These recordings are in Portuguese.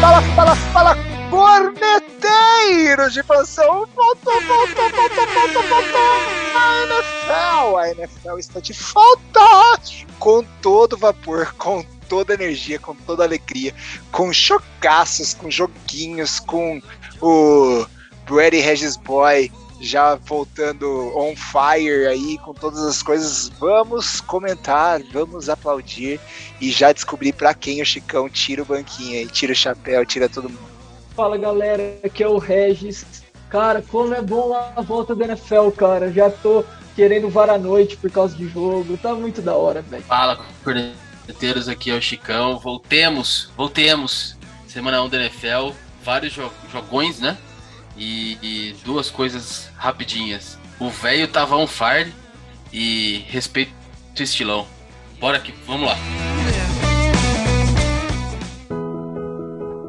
fala, fala, fala, corneteiros de plantão. Voltou, voltou, voltou, voltou, voltou. A NFL, a NFL está de volta com todo vapor, com toda energia, com toda alegria, com chocaços, com joguinhos, com o Brady Regis Boy já voltando on fire aí com todas as coisas. Vamos comentar, vamos aplaudir e já descobrir para quem o Chicão tira o banquinho aí, tira o chapéu, tira todo mundo. Fala galera, aqui é o Regis. Cara, como é bom a volta da NFL, cara. Já tô querendo var a noite por causa de jogo. Tá muito da hora, velho. Fala, corneteiros, aqui é o Chicão. Voltemos, voltemos. Semana 1 da NFL, vários jogões, né? E, e duas coisas rapidinhas. O velho tava on fire e respeito o estilão. Bora aqui, vamos lá.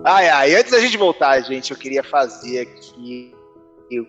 Ai, ai, antes da gente voltar, gente, eu queria fazer aqui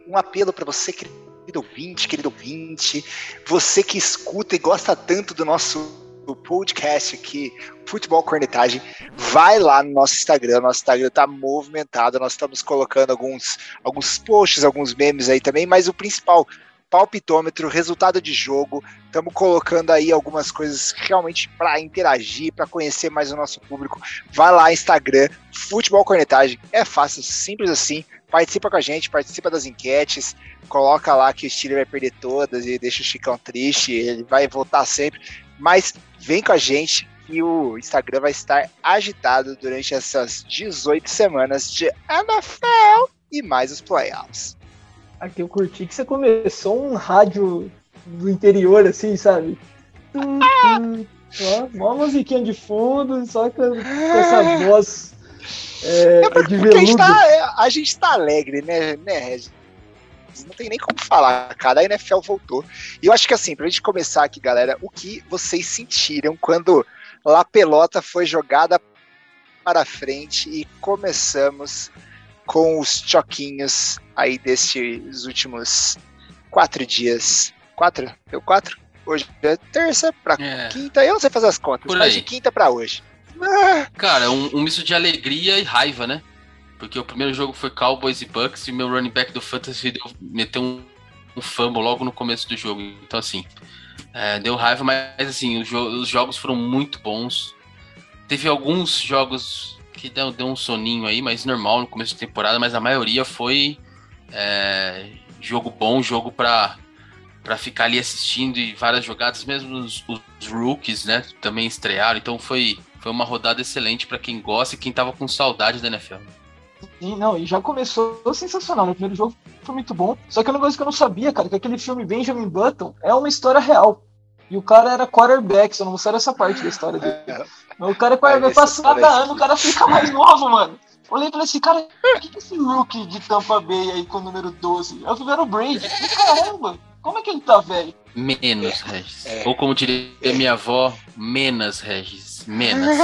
um apelo para você, querido ouvinte, querido ouvinte, você que escuta e gosta tanto do nosso podcast aqui, Futebol Cornetagem, vai lá no nosso Instagram. Nosso Instagram tá movimentado. Nós estamos colocando alguns, alguns posts, alguns memes aí também, mas o principal, palpitômetro, resultado de jogo. Estamos colocando aí algumas coisas realmente para interagir, para conhecer mais o nosso público. Vai lá, Instagram, Futebol Cornetagem. É fácil, simples assim. Participa com a gente, participa das enquetes, coloca lá que o Steelers vai perder todas e deixa o Chicão triste, ele vai voltar sempre. Mas vem com a gente, que o Instagram vai estar agitado durante essas 18 semanas de NFL e mais os playoffs. Aqui eu curti que você começou um rádio do interior, assim, sabe? Ó, uma musiquinha de fundo, só com, com essa voz é, é de veludo. A gente, tá, a gente tá alegre, né, né Regis? Não tem nem como falar, cara. A NFL voltou. E eu acho que assim, pra gente começar aqui, galera, o que vocês sentiram quando La Pelota foi jogada para frente e começamos com os choquinhos aí desses últimos quatro dias. Quatro? Deu quatro? Hoje é terça para é. quinta. Eu não sei fazer as contas, mas de quinta para hoje. Ah. Cara, um, um misto de alegria e raiva, né? Porque o primeiro jogo foi Cowboys e Bucks e meu running back do Fantasy deu, meteu um, um fumble logo no começo do jogo. Então, assim, é, deu raiva, mas assim, os, jo os, jogos foram muito bons. Teve alguns jogos que deu, deu um soninho aí, mas normal no começo da temporada, mas a maioria foi é, jogo bom, jogo pra, pra ficar ali assistindo e várias jogadas, mesmo os, os rookies, né, também estrearam, então foi, foi uma rodada excelente para quem gosta e quem tava com saudade da NFL. Sim, não, e já começou sensacional. No primeiro jogo foi muito bom. Só que uma coisa que eu não sabia, cara, que aquele filme Benjamin Button é uma história real. E o cara era quarterback, só não mostraram essa parte da história dele. Mas o cara é quarterback, passa cada ano, o cara fica mais novo, mano. Olhei pra esse cara, o que, que esse rookie de Tampa Bay aí com o número 12? Eu fui ver o Brady. Caramba, como é que ele tá, velho? Menos, Regis. É. Ou como diria minha avó, menos, Regis. Menos.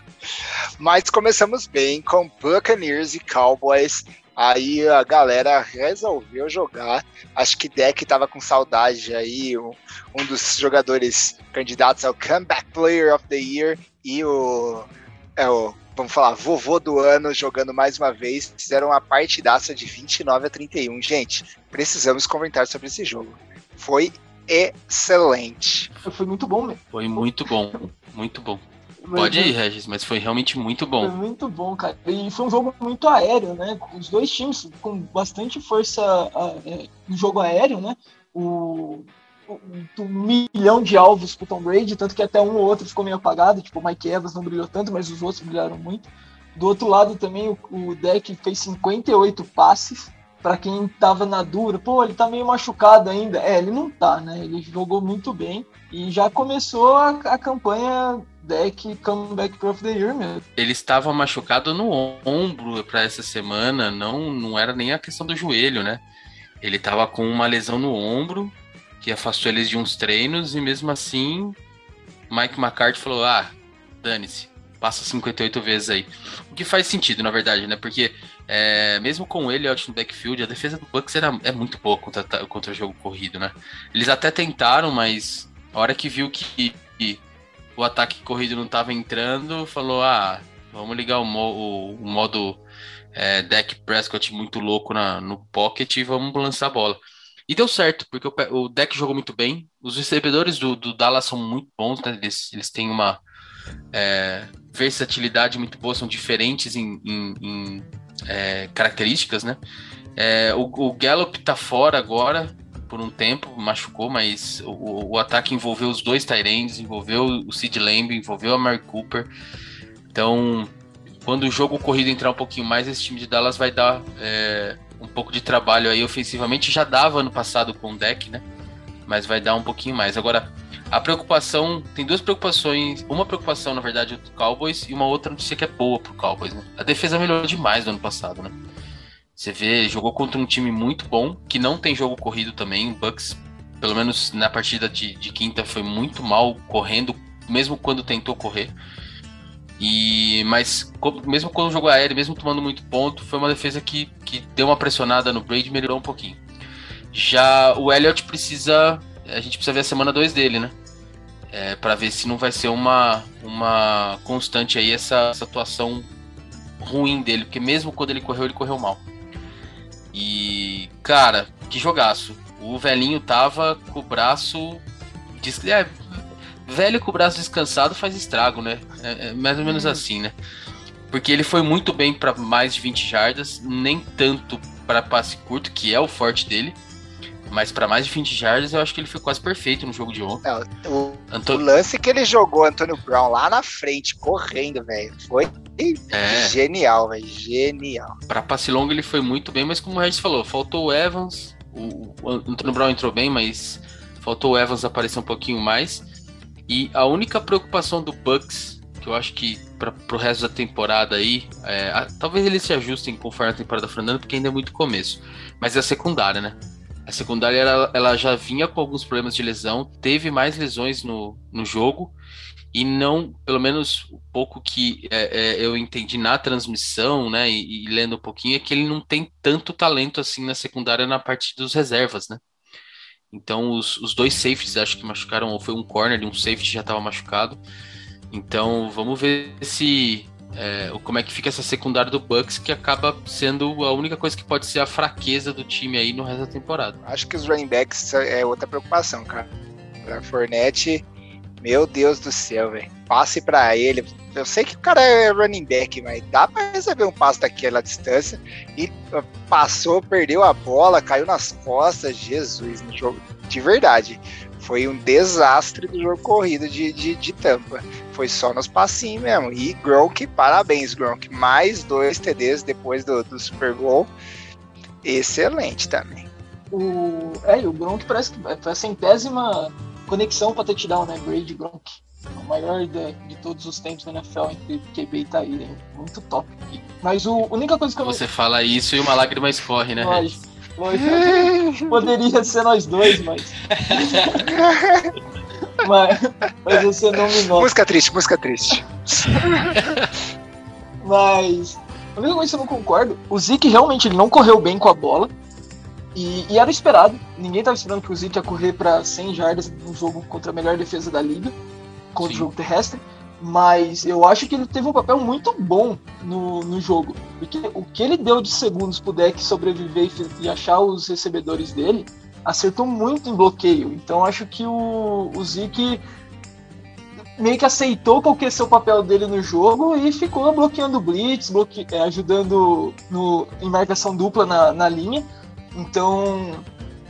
Mas começamos bem com Buccaneers e Cowboys Aí a galera resolveu jogar. Acho que Deck tava com saudade aí, um, um dos jogadores candidatos ao Comeback Player of the Year e o, é o vamos falar, vovô do ano jogando mais uma vez. Fizeram uma partidaça de 29 a 31. Gente, precisamos comentar sobre esse jogo. Foi excelente. Foi muito bom, mesmo. Foi muito bom, muito bom. Pode ir, Regis, mas foi realmente muito bom. Foi muito bom, cara. E foi um jogo muito aéreo, né? Os dois times com bastante força é, no jogo aéreo, né? O, um milhão de alvos pro Tom Brady, tanto que até um ou outro ficou meio apagado, tipo o Mike Evans não brilhou tanto, mas os outros brilharam muito. Do outro lado também o, o deck fez 58 passes, para quem tava na dura, pô, ele tá meio machucado ainda. É, ele não tá, né? Ele jogou muito bem e já começou a, a campanha deck Comeback Pro of the Year mesmo. Ele estava machucado no ombro para essa semana, não, não era nem a questão do joelho, né? Ele tava com uma lesão no ombro que afastou eles de uns treinos e mesmo assim Mike McCarthy falou: "Ah, dane-se, passa 58 vezes aí". O que faz sentido, na verdade, né? Porque é, mesmo com ele out no backfield, a defesa do Bucks era, é muito boa contra, contra o jogo corrido, né? Eles até tentaram, mas a hora que viu que, que o ataque corrido não estava entrando, falou: ah, Vamos ligar o, mo o, o modo é, deck Prescott muito louco na, no pocket e vamos lançar a bola. E deu certo, porque o, o deck jogou muito bem. Os recebedores do, do Dallas são muito bons, né? Eles, eles têm uma é, versatilidade muito boa, são diferentes em, em, em é, características, né? É, o, o Gallup tá fora agora por um tempo, machucou, mas o, o ataque envolveu os dois Tyrands, envolveu o Sid Lamb, envolveu a Mark Cooper. Então, quando o jogo corrido entrar um pouquinho mais, esse time de Dallas vai dar é, um pouco de trabalho aí ofensivamente. Já dava ano passado com o deck, né? Mas vai dar um pouquinho mais. Agora, a preocupação, tem duas preocupações, uma preocupação, na verdade, do Cowboys e uma outra notícia que é boa pro Cowboys, né? A defesa melhorou demais do ano passado, né? Você vê, jogou contra um time muito bom, que não tem jogo corrido também. O Bucks, pelo menos na partida de, de quinta, foi muito mal correndo, mesmo quando tentou correr. E mas mesmo quando jogou aéreo, mesmo tomando muito ponto, foi uma defesa que, que deu uma pressionada no Brady e melhorou um pouquinho. Já o Elliott precisa, a gente precisa ver a semana 2 dele, né? É, para ver se não vai ser uma, uma constante aí essa, essa atuação ruim dele, porque mesmo quando ele correu, ele correu mal. E, cara, que jogaço. O velhinho tava com o braço. É, velho com o braço descansado faz estrago, né? É, é mais ou menos uhum. assim, né? Porque ele foi muito bem para mais de 20 jardas, nem tanto para passe curto, que é o forte dele. Mas para mais de 20 jardas, eu acho que ele foi quase perfeito no jogo de ontem. É, o, o, lance que ele jogou, Antônio Brown, lá na frente, correndo, velho, foi é. genial, velho. Genial. Para passe longo, ele foi muito bem, mas como o Regis falou, faltou o Evans. O, o Antônio Brown entrou bem, mas faltou o Evans aparecer um pouquinho mais. E a única preocupação do Bucks, que eu acho que para o resto da temporada aí, é, a, talvez eles se ajustem conforme a temporada for andando, porque ainda é muito começo. Mas é a secundária, né? A secundária ela, ela, já vinha com alguns problemas de lesão, teve mais lesões no, no jogo e não, pelo menos o pouco que é, é, eu entendi na transmissão, né, e, e, lendo um pouquinho, é que ele não tem tanto talento assim na secundária na parte dos reservas, né? Então os, os dois safeties acho que machucaram, ou foi um corner e um safety já estava machucado. Então vamos ver se é, como é que fica essa secundária do Bucks, que acaba sendo a única coisa que pode ser a fraqueza do time aí no resto da temporada. Acho que os running backs é outra preocupação, cara. Pra Fornette, meu Deus do céu, velho. Passe para ele. Eu sei que o cara é running back, mas dá para receber um passo daquela distância. E passou, perdeu a bola, caiu nas costas. Jesus, no jogo. De verdade. Foi um desastre do jogo corrido de, de, de tampa. Foi só nos passinhos mesmo. E Gronk, parabéns, Gronk. Mais dois TDs depois do, do Super Bowl. Excelente também. O, é, o Gronk parece que foi a centésima conexão para touchdown, né? Brady Gronk. O maior de, de, todos os tempos da NFL entre QB e Tyrene. Muito top. Mas o, a única coisa que eu Você fala isso e uma lágrima escorre, né? Lógico. Poderia ser nós dois, mas. mas, mas você não me nota. Música triste, música triste. mas. A única coisa que eu não concordo, o Zeke realmente ele não correu bem com a bola. E, e, era esperado. Ninguém estava esperando que o Zeke ia correr para 100 jardas no jogo contra a melhor defesa da liga, contra Sim. o jogo terrestre. Mas eu acho que ele teve um papel muito bom no, no jogo. Porque o que ele deu de segundos pro deck sobreviver e, e achar os recebedores dele, acertou muito em bloqueio. Então acho que o, o Zeke meio que aceitou qual que o papel dele no jogo e ficou bloqueando blitz, bloque... É, ajudando no, em marcação dupla na, na linha. Então,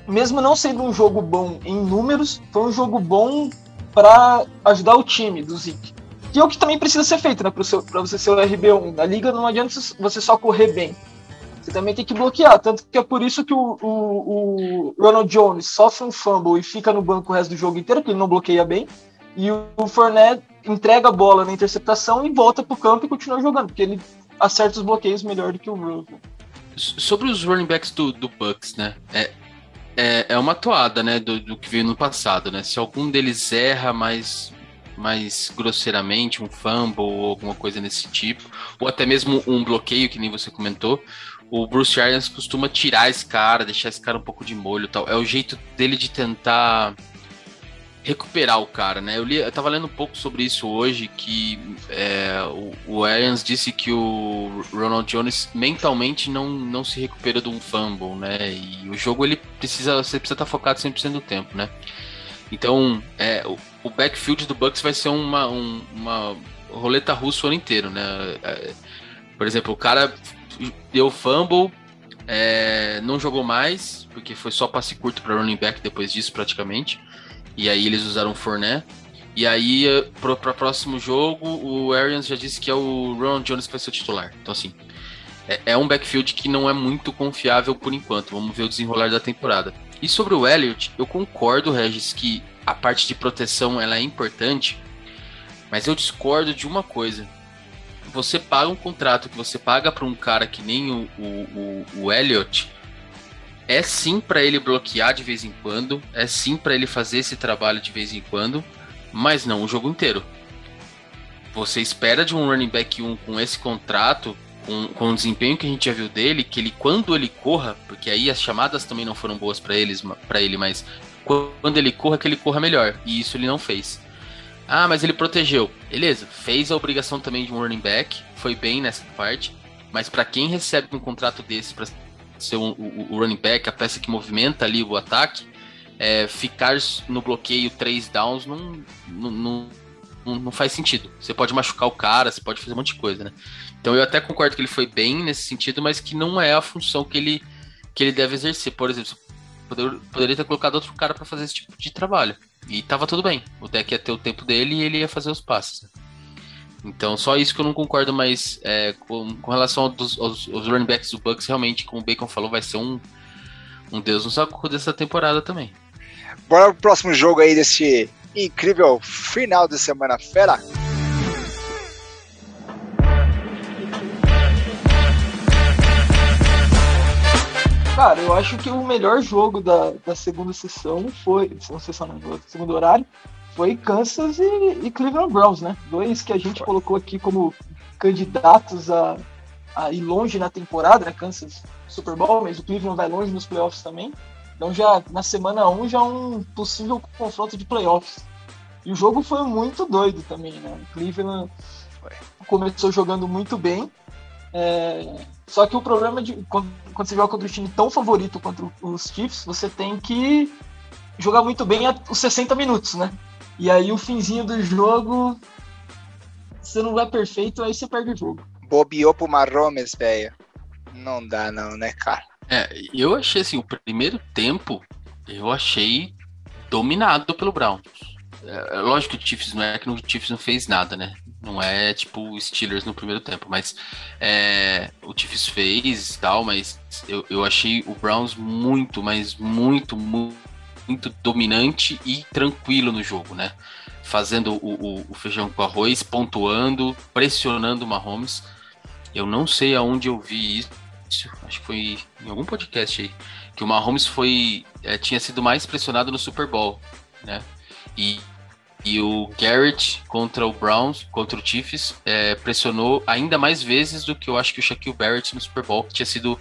mesmo não sendo um jogo bom em números, foi um jogo bom para ajudar o time do Zeke. Que é o que também precisa ser feito, né? Para você ser o RB1. Na liga não adianta você só correr bem. Você também tem que bloquear. Tanto que é por isso que o, o, o Ronald Jones sofre um fumble e fica no banco o resto do jogo inteiro, porque ele não bloqueia bem. E o, o Fournette entrega a bola na interceptação e volta pro campo e continua jogando, porque ele acerta os bloqueios melhor do que o Russell. Sobre os running backs do, do Bucks, né? É, é, é uma toada, né? Do, do, que veio no passado, né? Se algum deles erra mais, mais grosseiramente, um fumble ou alguma coisa nesse tipo, ou até mesmo um bloqueio, que nem você comentou, o Bruce Arians costuma tirar esse cara, deixar esse cara um pouco de molho tal. É o jeito dele de tentar recuperar o cara, né? Eu, li, eu tava lendo um pouco sobre isso hoje, que é, o, o Arians disse que o Ronald Jones mentalmente não, não se recupera de um fumble, né? E o jogo ele precisa, você precisa estar tá focado 100% do tempo, né? Então, é, o, o backfield do Bucks vai ser uma, um, uma roleta russa o ano inteiro, né? É, por exemplo, o cara deu fumble, é, não jogou mais, porque foi só passe curto para running back depois disso, praticamente. E aí eles usaram o Fournette. E aí, eh, para o próximo jogo, o Arians já disse que é o Ron Jones que vai ser o titular. Então, assim, é, é, um backfield que não é muito confiável por enquanto. Vamos ver o desenrolar da temporada. E sobre o Elliott, eu concordo, Regis, que a parte de proteção ela é importante, mas eu discordo de uma coisa. Você paga um contrato que você paga para um cara que nem o, o, o, o Elliott, é sim para ele bloquear de vez em quando, é sim para ele fazer esse trabalho de vez em quando, mas não o jogo inteiro. Você espera de um running back 1 com esse contrato, com, com o desempenho que a gente já viu dele, que ele quando ele corra, porque aí as chamadas também não foram boas para eles, para ele, mas quando ele corra que ele corra melhor, e isso ele não fez. Ah, mas ele protegeu. Beleza, fez a obrigação também de um running back, foi bem nessa parte, mas para quem recebe um contrato desse para ser um, o, o, running back, a peça que movimenta ali o ataque, é, ficar no bloqueio três downs não, não, não, não, faz sentido. Você pode machucar o cara, você pode fazer um monte de coisa, né? Então eu até concordo que ele foi bem nesse sentido, mas que não é a função que ele, que ele deve exercer. Por exemplo, poder, poderia ter colocado outro cara para fazer esse tipo de trabalho. E tava tudo bem. O deck ia ter o tempo dele e ele ia fazer os passes. Né? Então, só isso que eu não concordo mais é, com, com, relação aos, aos, aos, running backs do Bucks, realmente, como o Bacon falou, vai ser um, um Deus no saco dessa temporada também. Bora pro próximo jogo aí desse incrível final de semana fera. Cara, eu acho que o melhor jogo da, da segunda sessão foi. Segunda sessão, não, do segundo horário foi Kansas e, e, Cleveland Browns, né? Dois que a gente colocou aqui como candidatos a, a ir longe na temporada, né? Kansas Super Bowl, mas o Cleveland vai longe nos playoffs também. Então já na semana 1 um, já um possível confronto de playoffs. E o jogo foi muito doido também, né? O Cleveland começou jogando muito bem. É... Só que o problema de quando, quando você joga contra um time tão favorito quanto os Chiefs, você tem que jogar muito bem os 60 minutos, né? E aí o finzinho do jogo, você não vai perfeito, aí você perde o jogo. Bobeou pro Marromes, velho. Não dá não, né, cara? É, eu achei assim, o primeiro tempo, eu achei dominado pelo Browns. É, é lógico que o Chiefs não é que o Chiefs não fez nada, né? Não é tipo o Steelers no primeiro tempo, mas é, o Chiefs fez e tal, mas eu, eu achei o Browns muito, mas muito, muito muito dominante e tranquilo no jogo, né? Fazendo o, o, o feijão com arroz, pontuando, pressionando o Mahomes. Eu não sei aonde eu vi isso, acho que foi em algum podcast aí, que o Mahomes foi, é, tinha sido mais pressionado no Super Bowl, né? E, e o Garrett contra o Browns, contra o Chiefs, é, pressionou ainda mais vezes do que eu acho que o Shaquille Barrett no Super Bowl, que tinha sido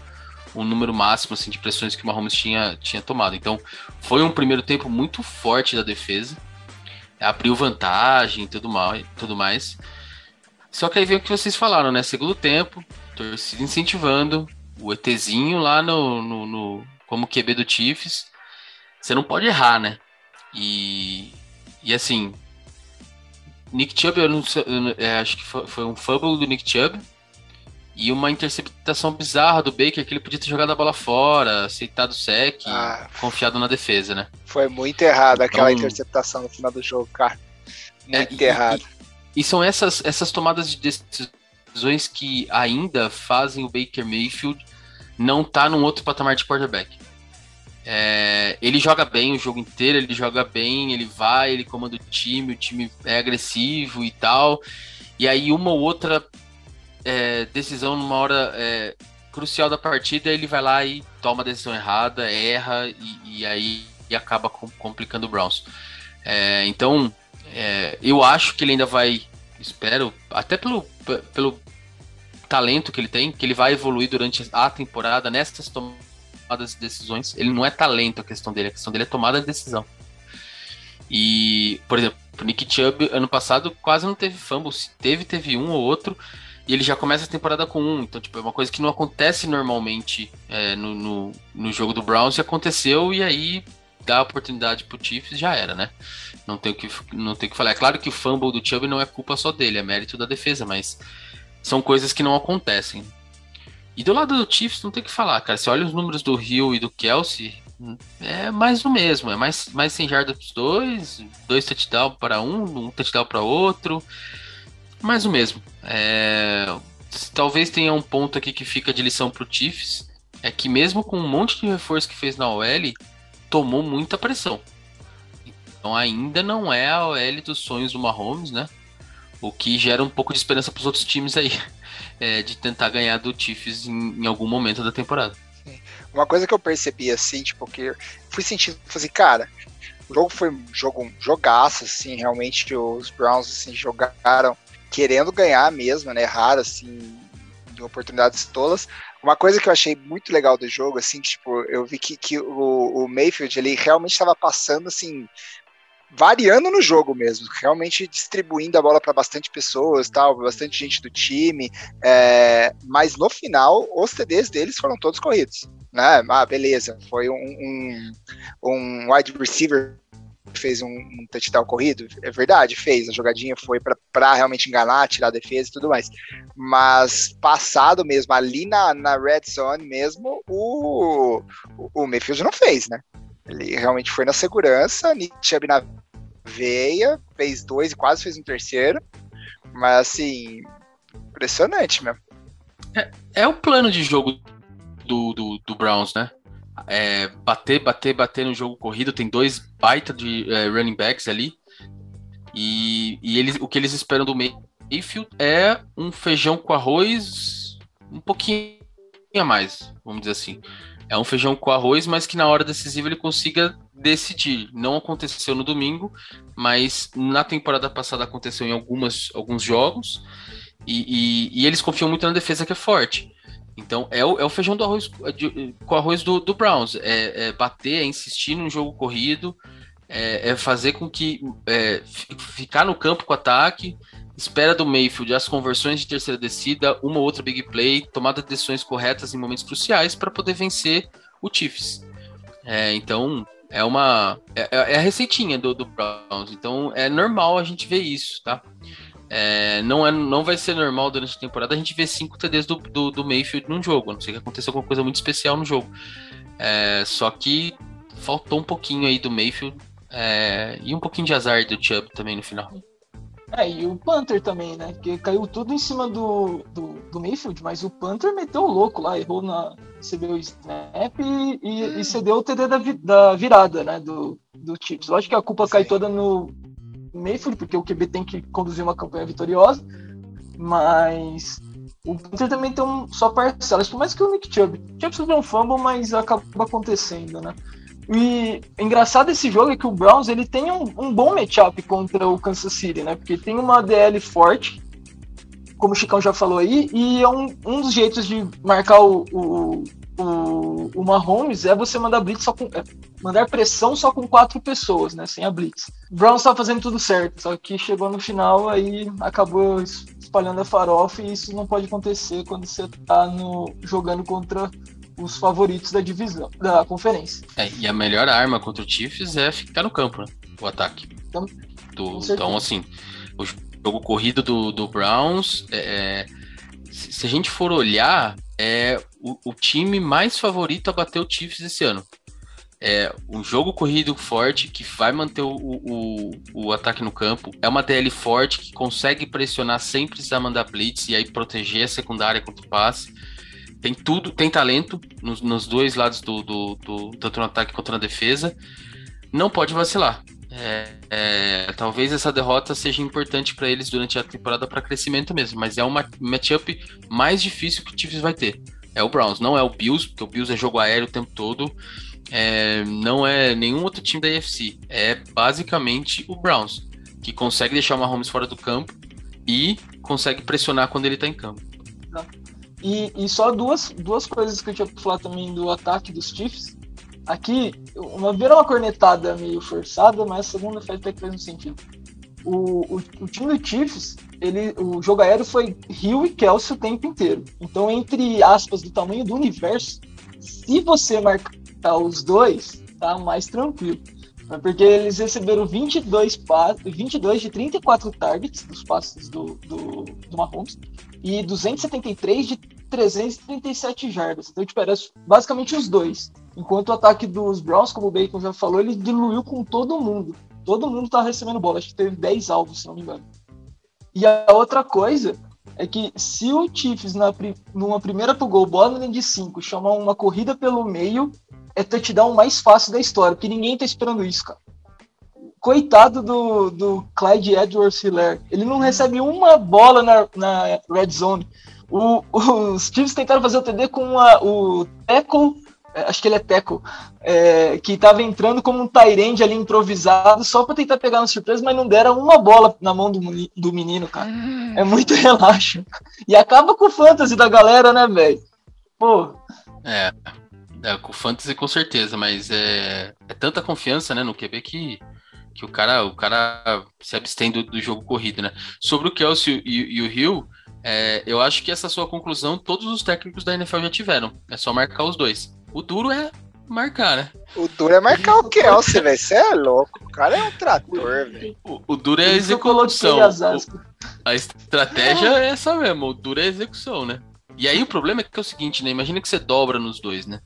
o número máximo assim, de pressões que o Mahomes tinha, tinha tomado. Então, foi um primeiro tempo muito forte da defesa. Abriu vantagem tudo, mal, tudo mais. Só que aí vem o que vocês falaram, né? Segundo tempo, torcida incentivando, o ETzinho lá no, no, no como QB do Chiefs. Você não pode errar, né? E, e assim, Nick Chubb, eu não eu, é, acho que foi, foi um fumble do Nick Chubb e uma interceptação bizarra do Baker que ele podia ter jogado a bola fora, aceitado o sec, ah, confiado na defesa, né? Foi muito errado então, aquela interceptação no final do jogo, cara. Muito é, errado. E, e, são essas, essas tomadas de decisões que ainda fazem o Baker Mayfield não estar tá num outro patamar de quarterback. É, ele joga bem o jogo inteiro, ele joga bem, ele vai, ele comanda o time, o time é agressivo e tal. E aí uma ou outra é, decisão numa hora é, crucial da partida, ele vai lá e toma a decisão errada, erra e, e aí e acaba com, complicando o Browns. É, então, é, eu acho que ele ainda vai, espero, até pelo, pelo talento que ele tem, que ele vai evoluir durante a temporada nessas tomadas de decisões. Ele não é talento a questão dele, a questão dele é tomada de decisão. E, por exemplo, o Nick Chubb, ano passado, quase não teve fumble. Se teve, teve um ou outro. E ele já começa a temporada com um. Então, tipo, é uma coisa que não acontece normalmente é, no, no, no, jogo do Browns. E aconteceu, e aí dá a oportunidade pro Chiefs já era, né? Não tem o que, não tem o que falar. É claro que o fumble do Chubb não é culpa só dele, é mérito da defesa, mas são coisas que não acontecem. E do lado do Chiefs não tem o que falar, cara. Você olha os números do Hill e do Kelsey, é mais do mesmo. É mais, mais sem jardas dos dois, dois touchdowns para um, um touchdown para outro. Mais o mesmo. É, talvez tenha um ponto aqui que fica de lição pro Chiefs. É que mesmo com um monte de reforço que fez na OL, tomou muita pressão. Então ainda não é a OL dos sonhos do Mahomes, né? O que gera um pouco de esperança para os outros times aí, é, de tentar ganhar do Chiefs em, em, algum momento da temporada. Uma coisa que eu percebi assim, tipo, que fui sentindo, assim, cara, o jogo foi um jogo jogaço, assim, realmente os Browns assim, jogaram querendo ganhar mesmo, né? Raro, assim, de oportunidades tolas. Uma coisa que eu achei muito legal do jogo, assim, que, tipo, eu vi que, que o, o Mayfield ele realmente estava passando assim variando no jogo mesmo, realmente distribuindo a bola para bastante pessoas, tal, bastante gente do time, é, mas no final os TDs deles foram todos corridos, né? Ah, beleza, foi um, um, um wide receiver fez um, um touchdown corrido, é verdade, fez, a jogadinha foi para realmente enganar, tirar a defesa e tudo mais, mas passado mesmo, ali na, na red zone mesmo, o, o, o Mayfield não fez, né? Ele realmente foi na segurança, Nietzsche na veia, fez dois e quase fez um terceiro. Mas assim, impressionante mesmo. É, é o plano de jogo do, do, do Browns, né? É, bater, bater, bater no jogo corrido. Tem dois baita de é, running backs ali. E, e eles, o que eles esperam do Mayfield é um feijão com arroz um pouquinho a mais, vamos dizer assim. É um feijão com arroz, mas que na hora decisiva ele consiga decidir. Não aconteceu no domingo, mas na temporada passada aconteceu em algumas, alguns jogos. E, e, e eles confiam muito na defesa que é forte. Então é o, é o feijão do arroz de, com arroz do, do Browns. É, é, bater, é insistir num jogo corrido, é, é fazer com que é, ficar no campo com ataque, espera do Mayfield as conversões de terceira descida, uma ou outra big play, tomada de decisões corretas em momentos cruciais para poder vencer o Chiefs. É, então é uma é, é, a receitinha do, do, Browns. Então é normal a gente ver isso, tá? É, não, é, não vai ser normal durante a temporada a gente ver cinco TDs do, do, do Mayfield num jogo. A não sei que aconteceu alguma coisa muito especial no jogo. É, só que faltou um pouquinho aí do Mayfield é, e um pouquinho de azar do Chubb também no final. É, e o Panther também, né? Porque caiu tudo em cima do, do, do Mayfield, mas o Panther meteu o louco lá, errou na. recebeu o snap e, e, e cedeu o TD da, da virada, né? Do, do Chips. Lógico que a culpa Sim. cai toda no Mayfield, porque o QB tem que conduzir uma campanha vitoriosa, mas o Panther também tem um, só parcelas, mais que o Nick Chubb. Chubb sofreu um fumble, mas acaba acontecendo, né? E engraçado esse jogo é que o Browns ele tem um, um bom matchup contra o Kansas City, né? Porque tem uma DL forte, como o Chicão já falou aí, e é um, um dos jeitos de marcar o, o, o, o Mahomes é você mandar blitz só com. É, mandar pressão só com quatro pessoas, né? Sem a blitz. O Browns tá fazendo tudo certo, só que chegou no final aí acabou espalhando a farofa e isso não pode acontecer quando você tá no, jogando contra os favoritos da divisão, da conferência. É, e a melhor arma contra o Chiefs é ficar no campo, né? O ataque. Então, do, então assim, o jogo corrido do, do Browns, é, é se, se, a gente for olhar, é o, o, time mais favorito a bater o Chiefs esse ano. É um jogo corrido forte que vai manter o, o, o ataque no campo. É uma DL forte que consegue pressionar sem precisar mandar blitz e aí proteger a secundária contra o passe tem tudo, tem talento nos, nos dois lados do, do, do, tanto no ataque quanto na defesa. Não pode vacilar. É, é, talvez essa derrota seja importante para eles durante a temporada para crescimento mesmo, mas é uma matchup mais difícil que o Chiefs vai ter. É o Browns, não é o Bills, porque o Bills é jogo aéreo o tempo todo. É, não é nenhum outro time da AFC. É basicamente o Browns, que consegue deixar o Mahomes fora do campo e consegue pressionar quando ele está em campo. E, e só duas, duas coisas que eu tinha pra falar também do ataque dos Chiefs. aqui, uma vez uma cornetada meio forçada, mas a segunda faz até que faz um sentido. O, o, o, time do Chiefs, ele, o jogo aéreo foi Rio e Kelsey o tempo inteiro. Então, entre aspas, do tamanho do universo, se você marcar os dois, tá mais tranquilo. Porque eles receberam 22, passos, 22 de 34 targets dos passes do, do, do Mahomes e 273 de 337 jardas. Então, tipo, era basicamente os dois. Enquanto o ataque dos Browns, como o Bacon já falou, ele diluiu com todo mundo. Todo mundo tá recebendo bola. Acho que teve 10 alvos, se não me engano. E a outra coisa é que se o Chiefs, na, numa primeira pro gol, bola de 5, chamar uma corrida pelo meio, é touchdown mais fácil da história, porque ninguém tá esperando isso, cara. Coitado do, do Clyde Edwards Hiller. Ele não recebe uma bola na, na red zone. O, os Chiefs tentaram fazer o TD com a, o tackle, acho que ele é tackle, é, que estava entrando como um Tyrande ali improvisado, só para tentar pegar uma surpresa, mas não deram uma bola na mão do, do menino, cara. É muito relaxo. E acaba com o fantasy da galera, né, velho? Pô. É, é, com o fantasy com certeza, mas é, é tanta confiança, né, no QB que que o cara, o cara se abstém do, do jogo corrido, né? Sobre o Kelsey e, e o Hill, é, eu acho que essa sua conclusão todos os técnicos da NFL já tiveram. É só marcar os dois. O duro é marcar, né? O duro é marcar o Kelsey, velho. Você é louco. O cara é um trator, velho. O, o, duro é a execução. O, a estratégia é essa mesmo. O duro é a execução, né? E aí o problema é que é o seguinte, né? Imagina que você dobra nos dois, né?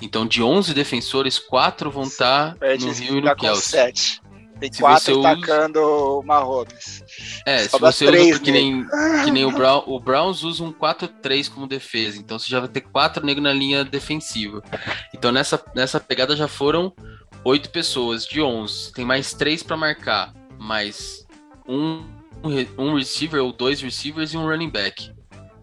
Então, de 11 defensores, 4 vão estar tá no Rio e no Kelsey. 7. Tem se quatro atacando usa... uma Robes. É, Sobra se você três usa que nem, que nem o, Brown, o Browns usa um 4-3 como defesa, então você já vai ter quatro negros na linha defensiva. Então nessa, nessa pegada já foram oito pessoas de 11. Tem mais três para marcar, mais um, um receiver ou dois receivers e um running back.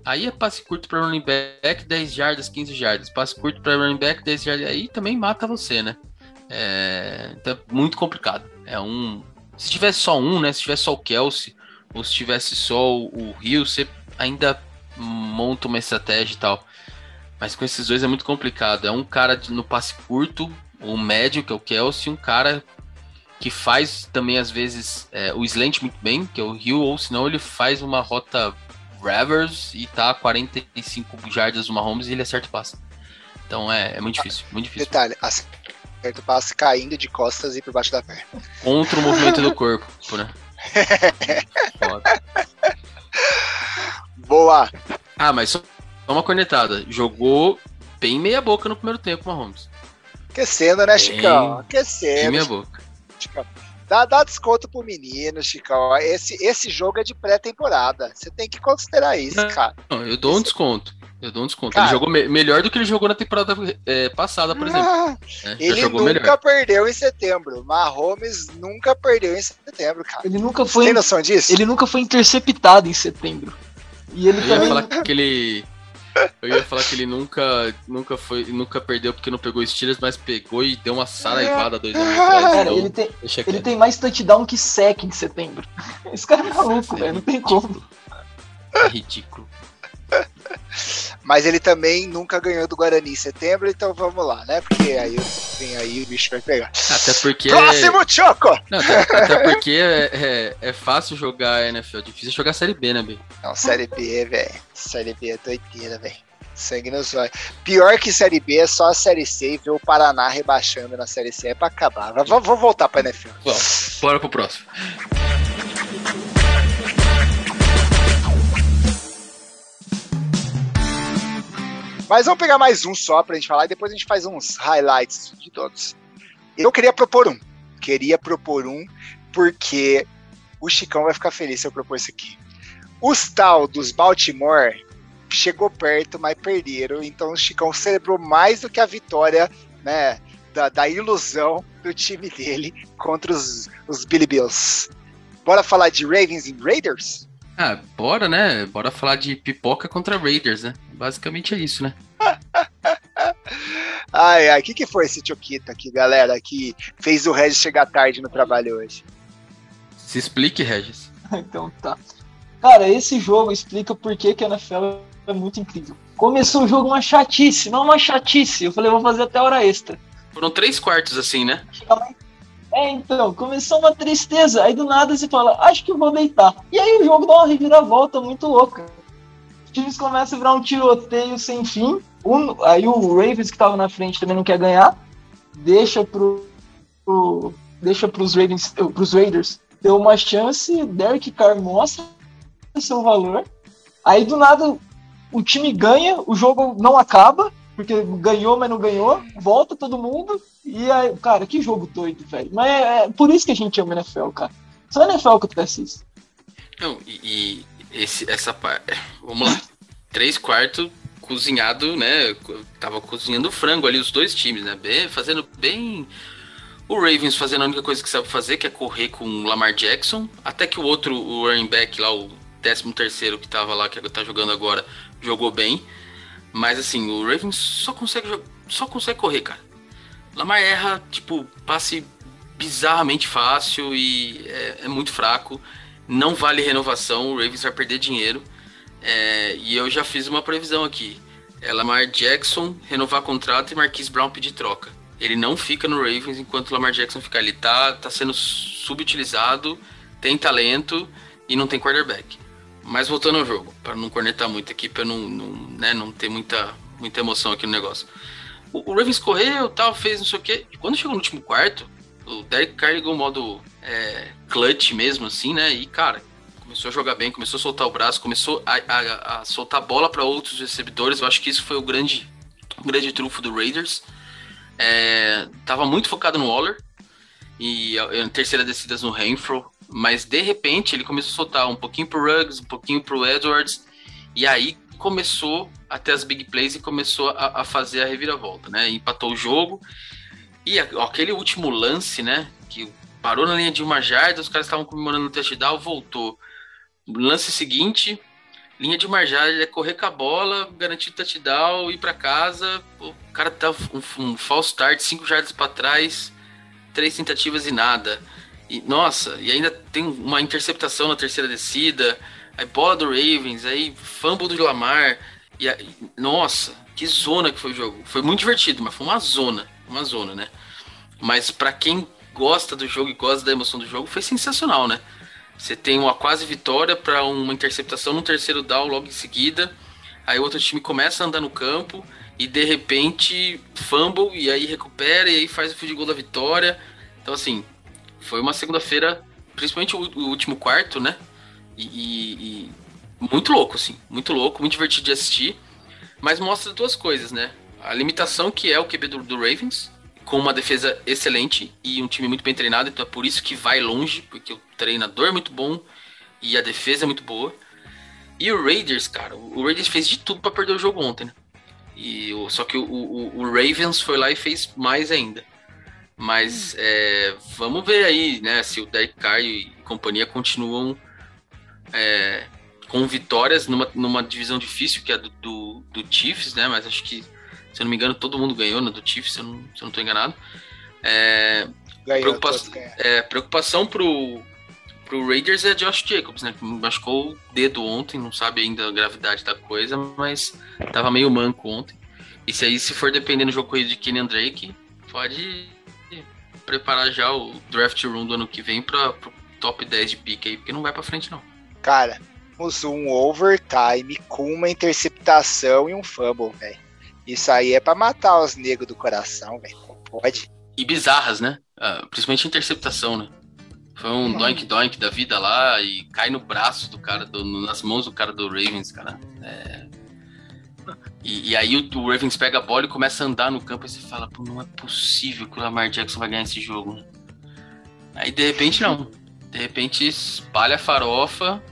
Aí é passe curto para running back, 10 jardas, 15 jardas. Passe curto para running back, 10 jardas. Aí também mata você, né? É, então é muito complicado. É um. Se tivesse só um, né? Se tivesse só o Kelsey, ou se tivesse só o Rio, você ainda monta uma estratégia e tal. Mas com esses dois é muito complicado. É um cara no passe curto, o médio, que é o Kelsey, um cara que faz também às vezes é, o slant muito bem, que é o Rio, ou senão ele faz uma rota reverse e tá a 45 jardas do Mahomes e ele acerta o passe. Então é, é muito difícil, muito difícil. Detalhe, certo passe caindo de costas e por baixo da perna. Contra o movimento do corpo, né? Foda. Boa! Ah, mas só uma cornetada. Jogou bem meia boca no primeiro tempo, Mahomes. Aquecendo, né, Chicão? Aquecendo. Bem meia boca. Chicão. Dá, dá desconto pro menino, Chicão. Esse, esse jogo é de pré-temporada. Você tem que considerar isso, não, cara. Não, eu dou esse... um desconto. Eu dou um desconto. Cara, ele jogou me melhor do que ele jogou na temporada é, passada, por exemplo. Ah, é, ele nunca melhor. perdeu em setembro. Mahomes nunca perdeu em setembro, cara. Ele nunca foi. Tem noção disso? Ele nunca foi interceptado em setembro. E ele eu também. Ia falar que ele. Eu ia falar que ele nunca, nunca foi, nunca perdeu porque não pegou Steelers, mas pegou e deu uma saraivada dois anos atrás. Cara, então, ele, tem, ele tem mais touchdown que sec em setembro. Esse cara é maluco, velho, não tem como. É ridículo. Mas ele também nunca ganhou do Guarani em setembro, então vamos lá, né? Porque aí vem aí o bicho vai pegar. Até porque. Próximo é... Choco! Não, até, até, porque é, é, é, fácil jogar NFL, difícil jogar Série B, né, B? Não, Série B, velho. Série B é doideira, velho. Sangue nos olhos. Pior que Série B é só a Série C e ver o Paraná rebaixando na Série C. É pra acabar. Vamos voltar pra NFL. Bom, bora pro próximo. Mas vamos pegar mais um só pra gente falar e depois a gente faz uns highlights de todos. Eu queria propor um. Queria propor um porque o Chicão vai ficar feliz se eu propor isso aqui. Os tal dos Baltimore chegou perto, mas perderam. Então o Chicão celebrou mais do que a vitória, né? Da, da ilusão do time dele contra os, os Billy Bills. Bora falar de Ravens e Raiders? Ah, bora, né? Bora falar de pipoca contra Raiders, né? Basicamente é isso, né? ai, ai, o que, que foi esse Choquita aqui, galera, que fez o Regis chegar tarde no trabalho hoje? Se explique, Regis. então tá. Cara, esse jogo explica por que, que a NFL é muito incrível. Começou o jogo uma chatice, não uma chatice. Eu falei, vou fazer até hora extra. Foram três quartos assim, né? É, então, começou uma tristeza. Aí do nada você fala, acho que vou deitar. E aí o jogo dá uma reviravolta muito louca. Os times começam a virar um tiroteio sem fim. Um, aí o Ravens que tava na frente também não quer ganhar. Deixa pro. pro deixa pros Ravens, pros Raiders ter uma chance. Derek Carr mostra seu valor. Aí do nada o time ganha, o jogo não acaba porque ganhou, mas não ganhou, volta todo mundo, e aí, cara, que jogo doido, velho. Mas é, é, por isso que a gente ama NFL, cara. Só NFL que tu assiste. Não, e, e esse, essa parte. Vamos lá. Três quartos cozinhado, né? Tava cozinhando frango ali, os dois times, né? Bem, fazendo bem. O Ravens fazendo a única coisa que sabe fazer, que é correr com o Lamar Jackson. Até que o outro, o running back lá, o 13 terceiro que tava lá, que tá jogando agora, jogou bem. Mas assim, o Ravens só consegue só consegue correr, cara. Lamar erra, tipo, passe bizarramente fácil e é, é muito fraco. Não vale renovação, o Ravens vai perder dinheiro. É, e eu já fiz uma previsão aqui. É Lamar Jackson renovar contrato e Marquise Brown pedir troca. Ele não fica no Ravens enquanto o Lamar Jackson ficar. Ele tá, tá sendo subutilizado, tem talento e não tem quarterback. Mas voltando ao jogo, para não cornetar muito aqui, para não, não, né, não ter muita, muita emoção aqui no negócio. O, o Ravens correu, tal, fez não sei o quê. E quando chegou no último quarto, o Derek Carr ligou o modo é, clutch mesmo, assim, né? E, cara, começou a jogar bem, começou a soltar o braço, começou a, a, a soltar bola para outros recebedores. Eu acho que isso foi o grande, o grande trunfo do Raiders. É, tava muito focado no Waller e a terceira descidas no Renfro. Mas de repente ele começou a soltar um pouquinho pro Ruggs, um pouquinho pro Edwards, e aí começou até as big plays e começou a, a fazer a reviravolta, né? Empatou o jogo. E aquele último lance, né? Que parou na linha de uma jarda, os caras estavam comemorando o touchdown, voltou. Lance seguinte, linha de uma jarda, é correr com a bola, garantir o touchdown, ir para casa. o cara tá um, um false start, cinco jardas para trás, três tentativas e nada. E, nossa, e ainda tem uma interceptação na terceira descida, aí bola do Ravens, aí fumble do Lamar. E, nossa, que zona que foi o jogo. Foi muito divertido, mas foi uma zona, uma zona, né? Mas para quem gosta do jogo e gosta da emoção do jogo, foi sensacional, né? Você tem uma quase vitória para uma interceptação no terceiro down logo em seguida. Aí outro time começa a andar no campo e de repente fumble e aí recupera e aí faz o field goal da vitória. Então assim, foi uma segunda-feira, principalmente o, último quarto, né? E, e, e, muito louco, assim. Muito louco, muito divertido de assistir. Mas mostra duas coisas, né? A limitação que é o QB do, do Ravens, com uma defesa excelente e um time muito bem treinado, então é por isso que vai longe, porque o treinador é muito bom e a defesa é muito boa. E o Raiders, cara, o Raiders fez de tudo para perder o jogo ontem, né? E, só que o, o, o Ravens foi lá e fez mais ainda. Mas hum. é, vamos ver aí, né, se o Derek Carr e companhia continuam é, com vitórias numa, numa divisão difícil, que é do, do, do, Chiefs, né? Mas acho que, se eu não me engano, todo mundo ganhou no do Chiefs, se eu não, se eu não tô enganado. É, ganhou, preocupa é, preocupação pro, pro Raiders é Josh Jacobs, né? Que machucou o dedo ontem, não sabe ainda a gravidade da coisa, mas tava meio manco ontem. E se aí, se for dependendo do jogo corrido de Kenyan Drake, pode preparar já o draft room do ano que vem para pro top 10 de pique aí, porque não vai para frente não. Cara, temos um overtime com uma interceptação e um fumble, velho. Isso aí é para matar os negros do coração, velho. Pode. E bizarras, né? Uh, principalmente interceptação, né? Foi um hum. doink doink da vida lá e cai no braço do cara, do, nas mãos do cara do Ravens, cara. É, e, e, aí o, o, Ravens pega a bola e começa a andar no campo e você fala, pô, não é possível que o Lamar Jackson vai ganhar esse jogo. Aí de repente não. De repente espalha a farofa.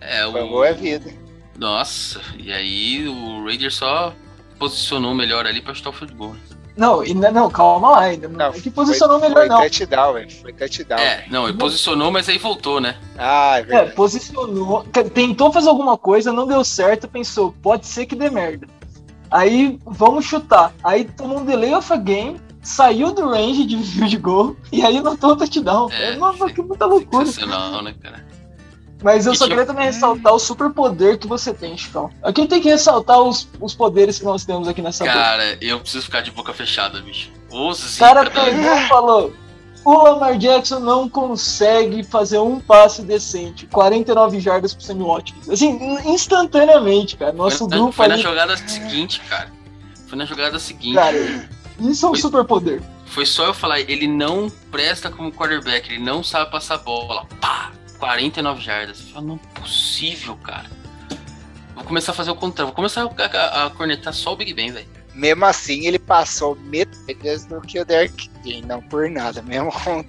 É, o gol é vida. Nossa, e aí o Raiders só posicionou melhor ali pra chutar o goal. Não, ainda não, calma lá, ainda não. não é que posicionou foi, melhor, foi não. Touchdown, velho. Foi touchdown. É, não, ele posicionou, mas aí voltou, né? Ah, é verdade. É, posicionou, tentou fazer alguma coisa, não deu certo, pensou, pode ser que dê merda. Aí, vamos chutar. Aí tomou um delay of a game, saiu do range de field goal, e aí notou o touchdown. É, Nossa, que muita loucura. Sensacional, né, cara? Mas eu só queria também ressaltar o super poder que você tem, Chicão. Aqui tem que ressaltar os, os poderes que nós temos aqui nessa Cara, boca. eu preciso ficar de boca fechada, bicho. O cara pegou e falou: o Lamar Jackson não consegue fazer um passe decente. 49 jardas pro Sammy Watkins. Assim, instantaneamente, cara. Nosso foi, grupo Foi ali... na jogada seguinte, cara. Foi na jogada seguinte. Cara, isso é um superpoder. Foi só eu falar, ele não presta como quarterback, ele não sabe passar bola. Pá! 49 jardas. Eu falo, não é possível, cara. Vou começar a fazer o contrário. Vou começar a, a, a cornetar só o Big Ben, velho. Mesmo assim, ele passou metade do que o Derek King, não por nada. Mesmo com,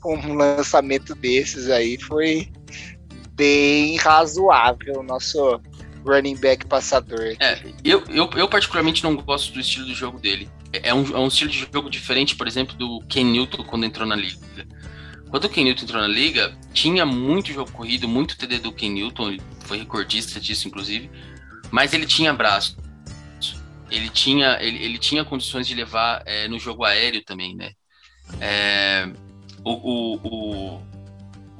com um lançamento desses aí, foi bem razoável o nosso running back passador. É, eu, eu, eu particularmente não gosto do estilo de jogo dele. É, é um, é um estilo de jogo diferente, por exemplo, do Ken Newton quando entrou na liga. Quando o Ken Newton entrou na liga, tinha muito jogo corrido, muito TD do Ken Newton, ele foi recordista disso, inclusive, mas ele tinha braço. Ele tinha, ele, ele tinha condições de levar é, no jogo aéreo também, né? É, o, o, o,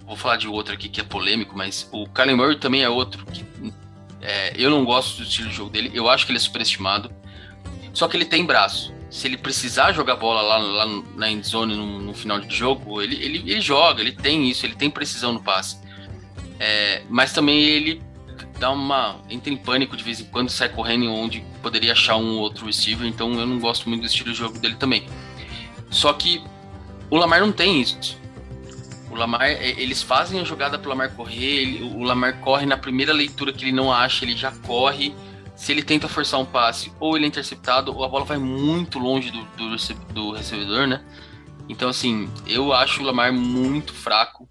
vou falar de outro aqui que é polêmico, mas o Kyler Murray também é outro que é, eu não gosto do estilo de jogo dele. Eu acho que ele é superestimado. Só que ele tem braço. Se ele precisar jogar bola lá, lá na endzone no, no final de jogo, ele, ele, ele joga, ele tem isso, ele tem precisão no passe. É, mas também ele dá uma. entra em pânico de vez em quando, sai correndo onde poderia achar um outro receiver, então eu não gosto muito do estilo de jogo dele também. Só que o Lamar não tem isso. O Lamar, é, eles fazem a jogada pro Lamar correr, ele, o Lamar corre na primeira leitura que ele não acha, ele já corre. Se ele tenta forçar um passe, ou ele é interceptado, ou a bola vai muito longe do, do, do recebedor, né? Então, assim, eu acho o Lamar muito fraco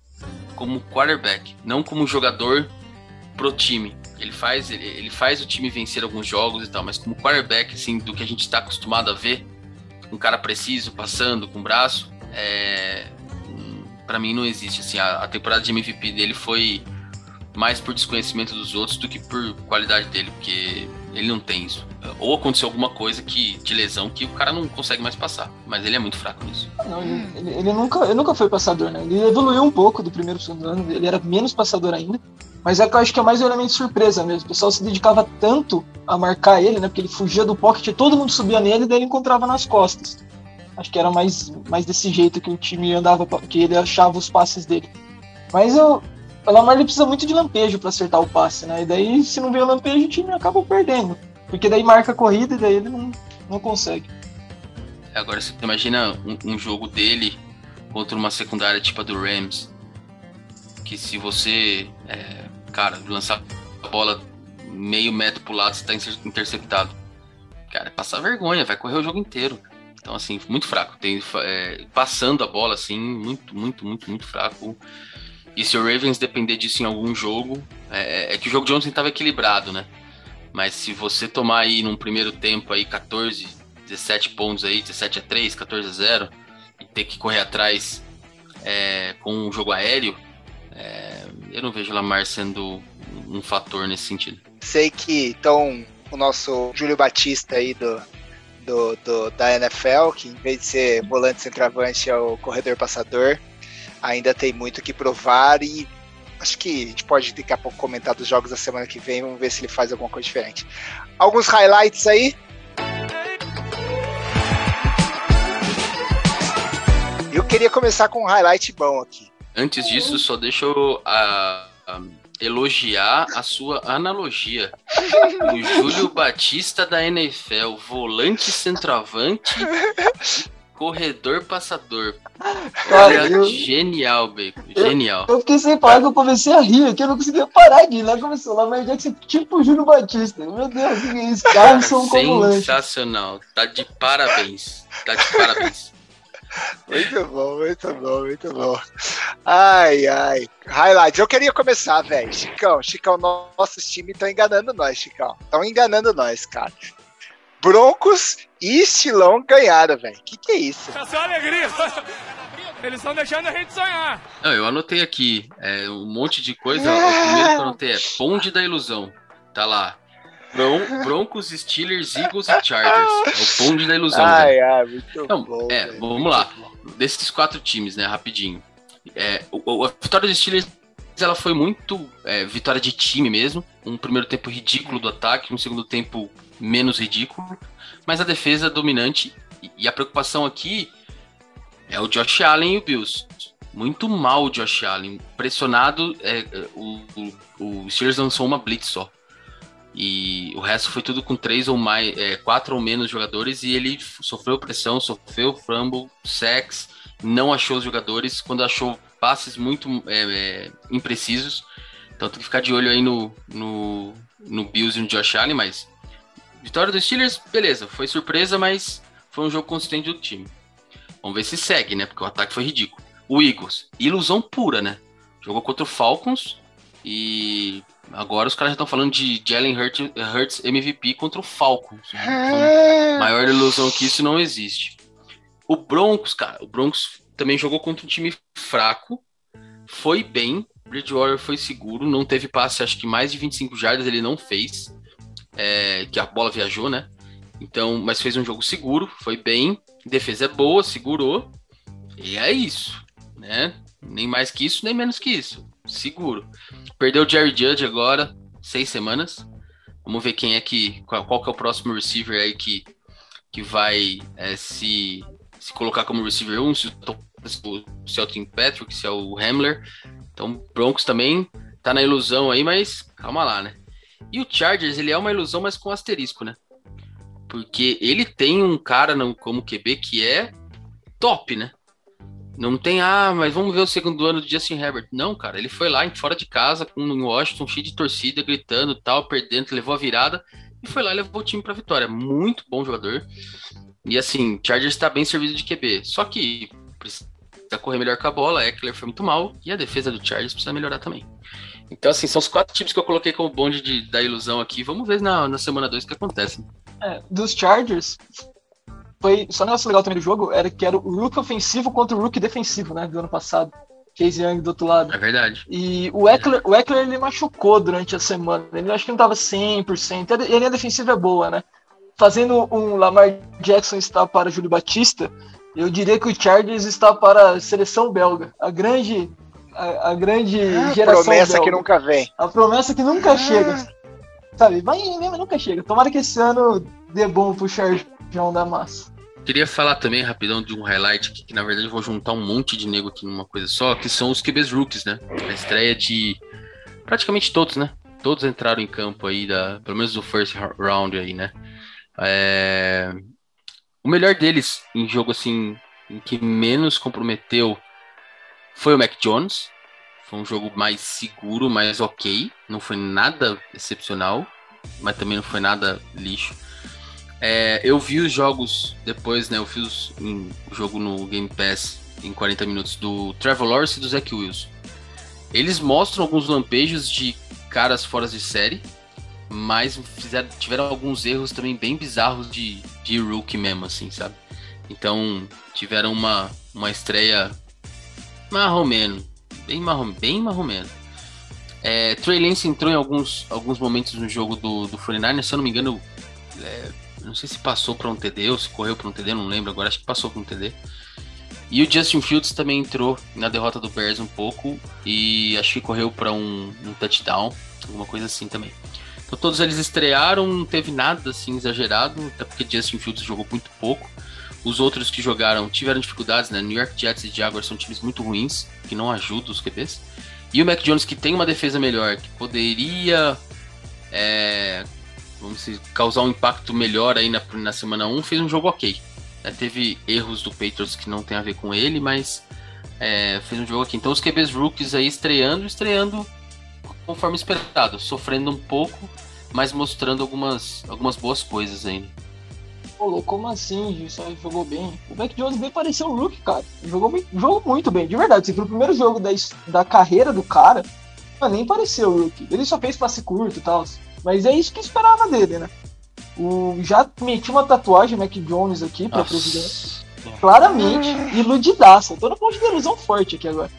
como quarterback, não como jogador pro time. Ele faz, ele, ele faz o time vencer alguns jogos e tal, mas como quarterback, assim, do que a gente está acostumado a ver, um cara preciso, passando com o braço, é, para mim não existe. Assim, a, a, temporada de MVP dele foi mais por desconhecimento dos outros do que por qualidade dele, porque ele não tem isso. Ou aconteceu alguma coisa que de lesão que o cara não consegue mais passar, mas ele é muito fraco nisso. Não, ele, ele, nunca, ele nunca foi passador, né? Ele evoluiu um pouco do primeiro segundo ano, ele era menos passador ainda. Mas é que eu acho que é mais um elemento de surpresa mesmo. O pessoal se dedicava tanto a marcar ele, né? Porque ele fugia do pocket, todo mundo subia nele e daí ele encontrava nas costas. Acho que era mais, mais desse jeito que o time andava, que ele achava os passes dele. Mas eu, o Lamar ele precisa muito de lampejo para acertar o passe, né? E daí, se não vem o lampejo, o time acaba perdendo. Porque daí marca a corrida e daí ele não, não consegue. Agora você imagina um, um jogo dele contra uma secundária tipo a do Rams. Que se você é, cara, lançar a bola meio metro pro lado, você tá interceptado. Cara, é passar vergonha, vai correr o jogo inteiro. Então, assim, muito fraco. Tem, é, passando a bola, assim, muito, muito, muito, muito fraco. E se o Ravens depender disso em algum jogo, é, é que o jogo de ontem estava equilibrado, né? Mas se você tomar aí num primeiro tempo aí 14, 17 pontos aí, 17 a 3, 14 a 0, e ter que correr atrás é, com um jogo aéreo, é, eu não vejo Lamar sendo um fator nesse sentido. Sei que então o nosso Júlio Batista aí do, do, do, da NFL, que em vez de ser volante centroavante é o corredor passador, ainda tem muito que provar e acho que a gente pode daqui a pouco comentar dos jogos da semana que vem, vamos ver se ele faz alguma coisa diferente. Alguns highlights aí. Eu queria começar com um highlight bom aqui. Antes disso, só deixa eu uh, uh, elogiar a sua analogia. O Júlio Batista da NFL, volante centroavante, corredor passador. Olha, eu... Genial, Bacon. Genial. Eu, eu, fiquei sem palavras, eu comecei a rir aqui, eu não conseguia parar de ir. Lá começou lá, mas Jackson, tipo o Júlio Batista. Meu Deus, que é isso? Carlson como Sensacional. Tá de parabéns. Tá de parabéns. Muito bom, muito bom, muito bom. Ai, ai. Highlights. Eu queria começar, velho. Chicão, Chicão, nossos times estão enganando nós, Chicão. Estão enganando nós, cara. Broncos e Estilão ganharam, velho. Que que é isso? É só alegria. Eles estão deixando a gente sonhar. Não, eu anotei aqui é, um monte de coisa. É. O primeiro que eu anotei é Ponte da Ilusão. Tá lá. Bron Broncos, Steelers, Eagles e Chargers. É o bonde da ilusão. Ai, ai, muito então, bom. É, vamos lá. Desses quatro times, né, rapidinho. É, o, a vitória dos Steelers ela foi muito é, vitória de time mesmo. Um primeiro tempo ridículo do ataque, um segundo tempo menos ridículo. Mas a defesa dominante E, a preocupação aqui é o Josh Allen e o Bills. Muito mal o Josh Allen. Pressionado, é, é o, o, o Steelers lançou uma blitz só. E o resto foi tudo com três ou mais, é, quatro ou menos jogadores, e ele sofreu pressão, sofreu fumble, sex, não achou os jogadores. Quando achou passes muito é, é, imprecisos. Então tem que ficar de olho aí no, no, no Bills e no Josh Allen, mas. Vitória dos Steelers, beleza, foi surpresa, mas foi um jogo consistente do time. Vamos ver se segue, né? Porque o ataque foi ridículo. O Eagles, ilusão pura, né? Jogou contra o Falcons e agora os caras já estão falando de Jalen Hurts MVP contra o Falcons. Então, maior ilusão que isso não existe. O Broncos, cara, o Broncos também jogou contra um time fraco, foi bem, Bridgewater foi seguro, não teve passe, acho que mais de 25 jardas ele não fez, é, que a bola viajou, né? Então, mas fez um jogo seguro, foi bem, defesa é boa, segurou, e é isso, né? Nem mais que isso, nem menos que isso, seguro. Perdeu o Jerry Judge agora, seis semanas. Vamos ver quem é que, qual, qual que é o próximo receiver aí que, que vai é, se se colocar como receiver 1, se o Celtic Patrick, se é o Hamler. Então, Broncos também tá na ilusão aí, mas calma lá, né? E o Chargers, ele é uma ilusão, mas com asterisco, né? Porque ele tem um cara não, como QB que é top, né? Não tem, ah, mas vamos ver o segundo ano do Justin Herbert. Não, cara, ele foi lá fora de casa com o Washington cheio de torcida, gritando tal, perdendo, levou a virada e foi lá e levou o time para vitória. Muito bom jogador. E assim, Chargers está bem servido de QB. Só que precisa correr melhor com a bola. Eckler foi muito mal. E a defesa do Chargers precisa melhorar também. Então, assim, são os quatro times que eu coloquei como bonde de, da ilusão aqui. Vamos ver na, na semana 2 o que acontece. É, dos Chargers, foi só um negócio legal também do jogo era que era o Rook ofensivo contra o Rook defensivo, né, do ano passado. Chase Young do outro lado. É verdade. E o Eckler, o Eckler ele machucou durante a semana. Ele acho que não tava 100%. E a linha defensiva é boa, né? Fazendo um Lamar Jackson está para Júlio Batista, eu diria que o Chargers está para a seleção belga. A grande, a, a grande ah, geração promessa belga. que nunca vem. A promessa que nunca ah. chega. Sabe, vai mesmo, nunca chega. Tomara que esse ano dê bom pro Chargão da massa. Queria falar também rapidão de um highlight que, que, na verdade eu vou juntar um monte de nego aqui numa coisa só, que são os QBs Rookies, né? A estreia de praticamente todos, né? Todos entraram em campo aí, da, pelo menos do first round aí, né? É... O melhor deles em jogo assim em que menos comprometeu foi o Mac Jones. Foi um jogo mais seguro, mais ok. Não foi nada excepcional, mas também não foi nada lixo. É, eu vi os jogos depois, né? Eu fiz um jogo no Game Pass em 40 minutos do Trevor Lawrence e do Zach Wilson. Eles mostram alguns lampejos de caras fora de série, mas fizeram, tiveram alguns erros também bem bizarros de, de rookie mesmo, assim, sabe? Então, tiveram uma, uma estreia marromeno, bem marrom, bem marromeno. É, Trey Lance entrou em alguns, alguns momentos no jogo do, do 49 se eu não me engano, é, não sei se passou para um TD ou se correu para um TD, não lembro agora, acho que passou para um TD. E o Justin Fields também entrou na derrota do Bears um pouco e acho que correu para um, um touchdown, alguma coisa assim também. Então todos eles estrearam, não teve nada assim exagerado, até porque Justin Fields jogou muito pouco. Os outros que jogaram tiveram dificuldades, né? New York Jets e Jaguars são times muito ruins, que não ajudam os QBs. E o Mac Jones, que tem uma defesa melhor, que poderia é, vamos dizer, causar um impacto melhor aí na, na semana 1, fez um jogo ok. É, teve erros do Patriots que não tem a ver com ele, mas é, fez um jogo aqui. Então os QBs rookies aí estreando, estreando conforme esperado, sofrendo um pouco, mas mostrando algumas, algumas boas coisas ainda. Pô, como assim, Só jogou bem. O Mac Jones bem pareceu um Rook, cara. Jogou, jogou muito bem, de verdade. Foi o primeiro jogo da, da carreira do cara, nem pareceu o Rook. Ele só fez passe curto e tal. Mas é isso que esperava dele, né? O, já meti uma tatuagem Mac Jones aqui pra presidente. Claramente, iludidaça. Tô no ponto de ilusão forte aqui agora.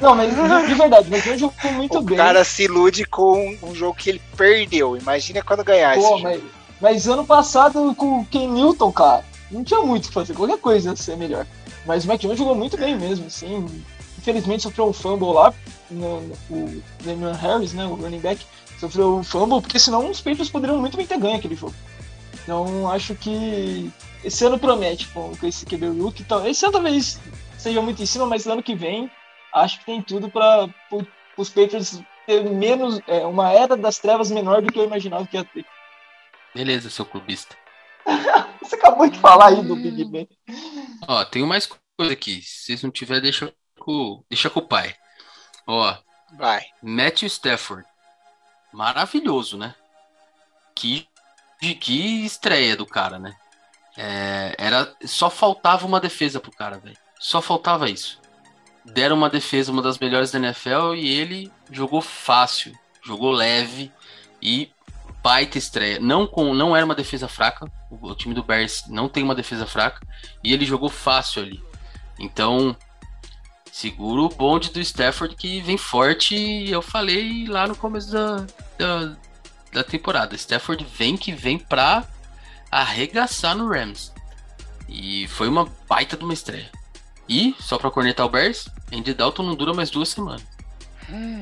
Não, mas de verdade, mas ele jogou muito o bem. O cara se ilude com um jogo que ele perdeu. Imagina quando ganhar Pô, mas, mas, ano passado com o Ken Newton, cara, não tinha muito o que fazer. Qualquer coisa ia ser melhor. Mas o McJones jogou muito bem mesmo, assim. Infelizmente sofreu um fumble lá. No, no, o Damian Harris, né, o running back, sofreu um fumble, porque senão os Patriots poderiam muito bem ter ganho aquele jogo. Então acho que esse ano promete com, com esse QB Rook. Então, esse ano talvez seja muito em cima, mas ano que vem acho que tem tudo para os Patriots ter menos é, uma era das trevas menor do que eu imaginava que ia ter. Beleza, seu clubista. Você acabou de falar aí do Big Ben. Ó, tem mais coisa aqui. Se vocês não tiver, deixa com, deixa com o pai. Ó, Vai. Matthew Stafford. Maravilhoso, né? Que, que estreia do cara, né? É, era, só faltava uma defesa pro cara, velho. Só faltava isso. Deram uma defesa, uma das melhores da NFL, e ele jogou fácil, jogou leve e baita estreia. Não, com, não era uma defesa fraca, o, o time do Bears não tem uma defesa fraca, e ele jogou fácil ali. Então, segura o bonde do Stafford que vem forte. E eu falei lá no começo da, da, da temporada: Stafford vem que vem pra arregaçar no Rams. E foi uma baita de uma estreia. E, só pra cornetar o Bears, Andy Dalton não dura mais duas semanas.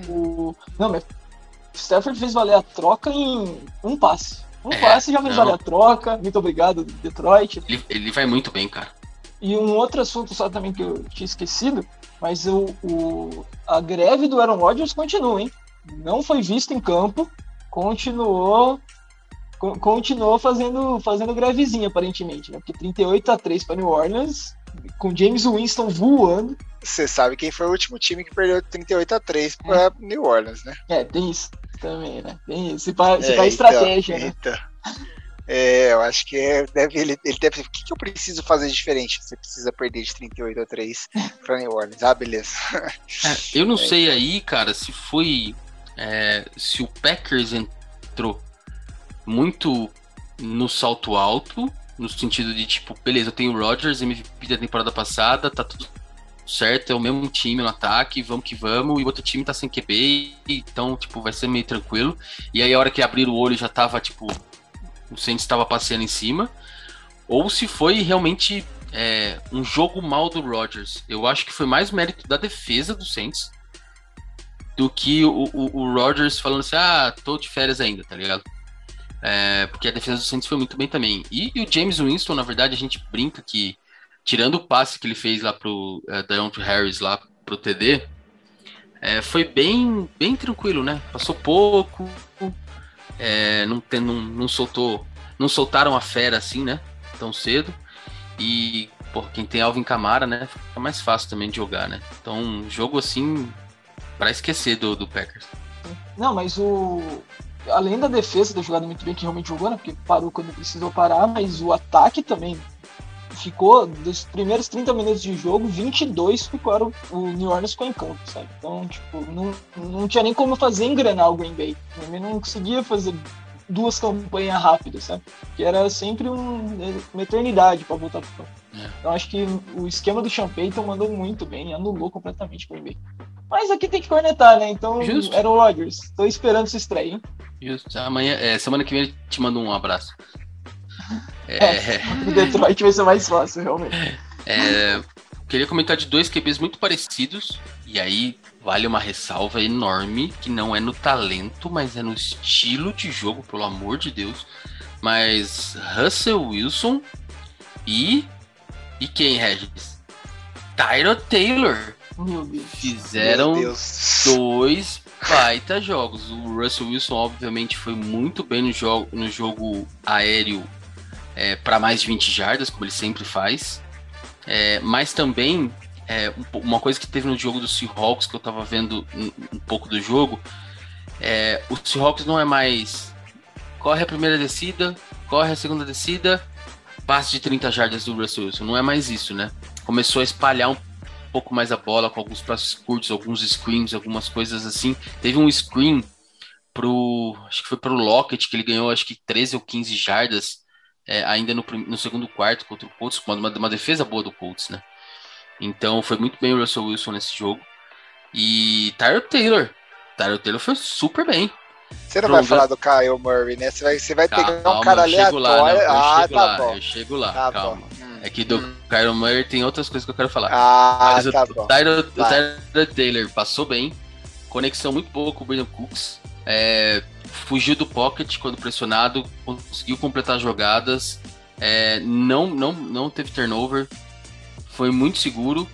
O... Não, mas o Stafford fez valer a troca em um passe. Um É, passe já fez não. valer a troca. Muito obrigado, Detroit. Ele, ele vai muito bem, cara. E um outro assunto só também que eu tinha esquecido, mas o, o- a greve do Aaron Rodgers continua, hein? Não foi visto em campo, continuou co- continuou fazendo, fazendo grevezinha, aparentemente, né? Porque 38 a 3 para New Orleans, com James Winston voando. Você sabe quem foi o último time que perdeu 38 a 3 para New Orleans, né? É, tem isso também, né? Tem isso. Se se É, pá estratégia, então, né? então. É, eu acho que é, deve, ele, ele deve. O que, que eu preciso fazer diferente? Você precisa perder de 38 a 3 para New Orleans. Ah, beleza. É, eu não sei aí, cara, se foi. é, se o Packers entrou muito no salto alto, no sentido de tipo, beleza, eu tenho o Rodgers, MVP da temporada passada, tá tudo certo, é o mesmo time no ataque, vamos que vamos, e o outro time tá sem QB, então, tipo, vai ser meio tranquilo. E aí a hora que abrir o olho já tava, tipo, o Saints estava passeando em cima. Ou se foi realmente é, um jogo mal do Rodgers. Eu acho que foi mais mérito da defesa do Saints do que o, o, o Rodgers falando assim, ah, tô de férias ainda, tá ligado? É, porque a defesa do Saints foi muito bem também. E, e o James Winston, na verdade, a gente brinca que, tirando o passe que ele fez lá pro uh, Deontay Harris, lá pro TD, é, foi bem, bem tranquilo, né? Passou pouco, é, não, tem, não, não soltou, não soltaram a fera assim, né? Tão cedo. E, pô, quem tem Alvin Camara, né? Fica mais fácil também de jogar, né? Então, um jogo assim, pra esquecer do, do Packers. Não, mas o. Além da defesa ter jogado muito bem, que realmente jogou, né? Porque parou quando precisou parar, mas o ataque também ficou, dos primeiros 30 minutos de jogo, 22 ficaram, o New Orleans ficou em campo, sabe? Então, tipo, não, não tinha nem como fazer engrenar o Green Bay. Bay não conseguia fazer duas campanhas rápidas, sabe? Que era sempre um, uma eternidade para voltar pro campo. É. Então, acho que o esquema do Sean Payton mandou muito bem, anulou completamente o Green Bay. Mas aqui tem que cornetar, né? Então, Justo. era o Rodgers. Tô esperando essa estreia, hein? Justo. Amanhã, é, semana que vem eu te mando um abraço. É. O Detroit vai ser mais fácil, realmente. É, queria comentar de dois QBs muito parecidos, e aí vale uma ressalva enorme, que não é no talento, mas é no estilo de jogo, pelo amor de Deus. Mas Russell Wilson e. E quem, Regis? Tyro Taylor Meu Deus. fizeram Meu Deus. dois baita jogos. O Russell Wilson, obviamente, foi muito bem no jogo, no jogo aéreo para mais de 20 jardas, como ele sempre faz. É, mas também, é, um uma coisa que teve no jogo do Seahawks, que eu tava vendo um, um pouco do jogo, é, o Seahawks não é mais corre a primeira descida, corre a segunda descida, passe de 30 jardas do Russell Wilson. Não é mais isso, né? Começou a espalhar um pouco mais a bola com alguns passos curtos, alguns screens, algumas coisas assim. Teve um screen pro, acho que foi pro Lockett que ele ganhou acho que 13 ou 15 jardas é, ainda no, no segundo quarto contra o Colts, com uma, uma defesa boa do Colts, né? Então foi muito bem o Russell Wilson nesse jogo. E Tyler Taylor. Tyler Taylor foi super bem. Você não Pronto. vai falar do Kyle Murray, né? Você vai, você vai pegar um Calma, cara chego lá, aleatório. eu ah, chego tá lá, bom. eu chego lá, Tá calma. bom. Hum. É que do Hum. Kyron Murray tem outras coisas que eu quero falar. Ah, Mas tá o, bom. Tyler, o. Tyler Taylor passou bem. Conexão muito boa com o Brandon Cooks. É, fugiu do pocket quando pressionado, conseguiu completar jogadas, é, não, não, não teve turnover, foi muito seguro,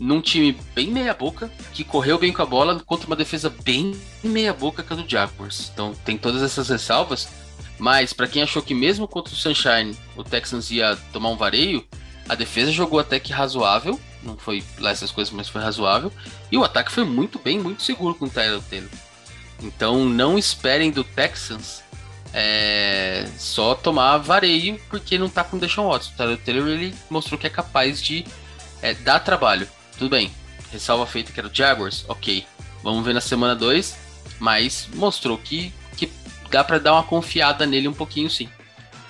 num time bem meia-boca, que correu bem com a bola contra uma defesa bem meia-boca que a do Jaguars. Então tem todas essas ressalvas, mas para quem achou que mesmo contra o Sunshine o Texans ia tomar um vareio, a defesa jogou até que razoável, não foi lá essas coisas, mas foi razoável, e o ataque foi muito bem, muito seguro com o Tyler Taylor. Então não esperem do Texans é, só tomar vareio porque não tá com o Deshaun Watson. O Tyler Taylor ele mostrou que é capaz de é, dar trabalho. Tudo bem, ressalva feita que era o Jaguars, ok. Vamos ver na semana 2, mas mostrou que, que dá para dar uma confiada nele um pouquinho sim.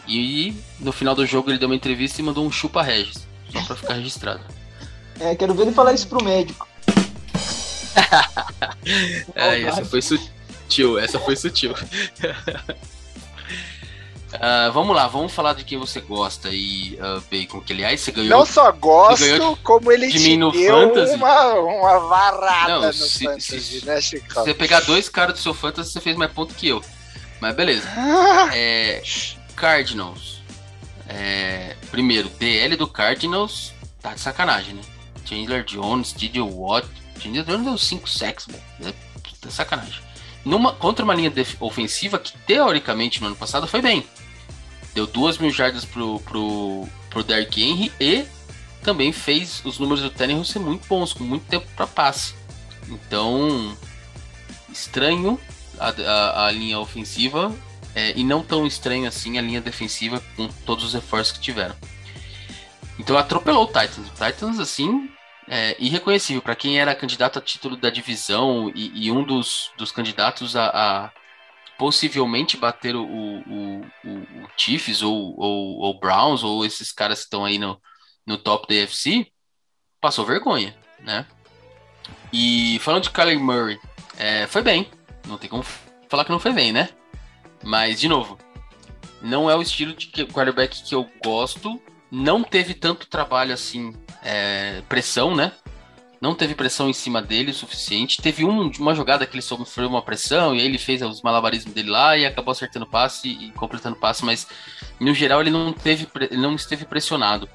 E no final do jogo ele deu uma entrevista e mandou um chupa Regis, só pra ficar registrado. É, quero ver ele falar isso pro médico. é, essa foi sutil, essa foi sutil. Uh, vamos lá, vamos falar de quem você gosta e uh, Bacon, que aliás você ganhou. Não só gosto, como ele de mim no deu fantasy. uma, uma varada Não, no se- fantasy, se- né, Se Chicão? você pegar dois caras do seu fantasy, você fez mais ponto que eu. Mas beleza. É, Cardinals. É, primeiro, DL do Cardinals tá de sacanagem, né? Chandler Jones, TJ Watt. Chandler Jones deu 5 sacks, velho. É, tá sacanagem. Numa, contra uma linha ofensiva que, teoricamente, no ano passado foi bem. Deu duas mil jardas pro, pro, pro Derrick Henry e também fez os números do Tannehill ser muito bons, com muito tempo para passe. Então, estranho a, a, a linha ofensiva é, e não tão estranho assim a linha defensiva com todos os reforços que tiveram. Então atropelou o Titans. O Titans, assim, é irreconhecível. Para quem era candidato a título da divisão e, e um dos, dos candidatos a, a possivelmente bater o, o, o, o Chiefs ou, ou, ou Browns ou esses caras que estão aí no, no top da AFC, passou vergonha, né? E falando de Kyler Murray, é, foi bem. Não tem como falar que não foi bem, né? Mas, de novo, não é o estilo de quarterback que eu gosto. Não teve tanto trabalho assim, é, pressão, né? Não teve pressão em cima dele o suficiente. Teve um- uma jogada que ele sofreu uma pressão e aí ele fez os malabarismos dele lá e acabou acertando passe e completando passe, mas no geral ele não, teve, ele não esteve pressionado.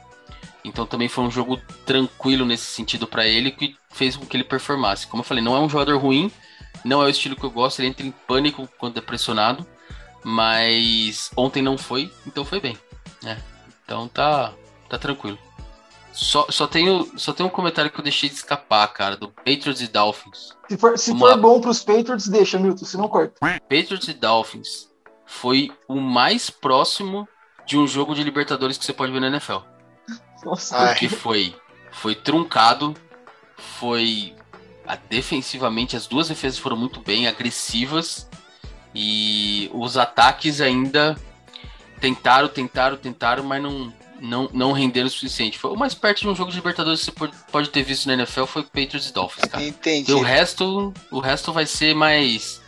Então também foi um jogo tranquilo nesse sentido para ele que fez com que ele performasse. Como eu falei, não é um jogador ruim, não é o estilo que eu gosto, ele entra em pânico quando é pressionado, mas ontem não foi, então foi bem, né? Então tá, tá tranquilo. Só, só, tenho, só tenho um comentário que eu deixei de escapar, cara, do Patriots e Dolphins. Se for, se Vamos for bom pros Patriots, deixa, Milton, se não corta. Patriots e Dolphins foi o mais próximo de um jogo de Libertadores que você pode ver na NFL. Nossa, Ai. que foi foi truncado, foi ah, defensivamente as duas defesas foram muito bem agressivas e os ataques ainda tentaram, tentaram, tentaram, mas não não, não renderam o suficiente. Foi o mais perto de um jogo de Libertadores que você pode, ter visto na NFL foi Patriots e Dolphins, cara. Entendi. E o resto, o resto vai ser mais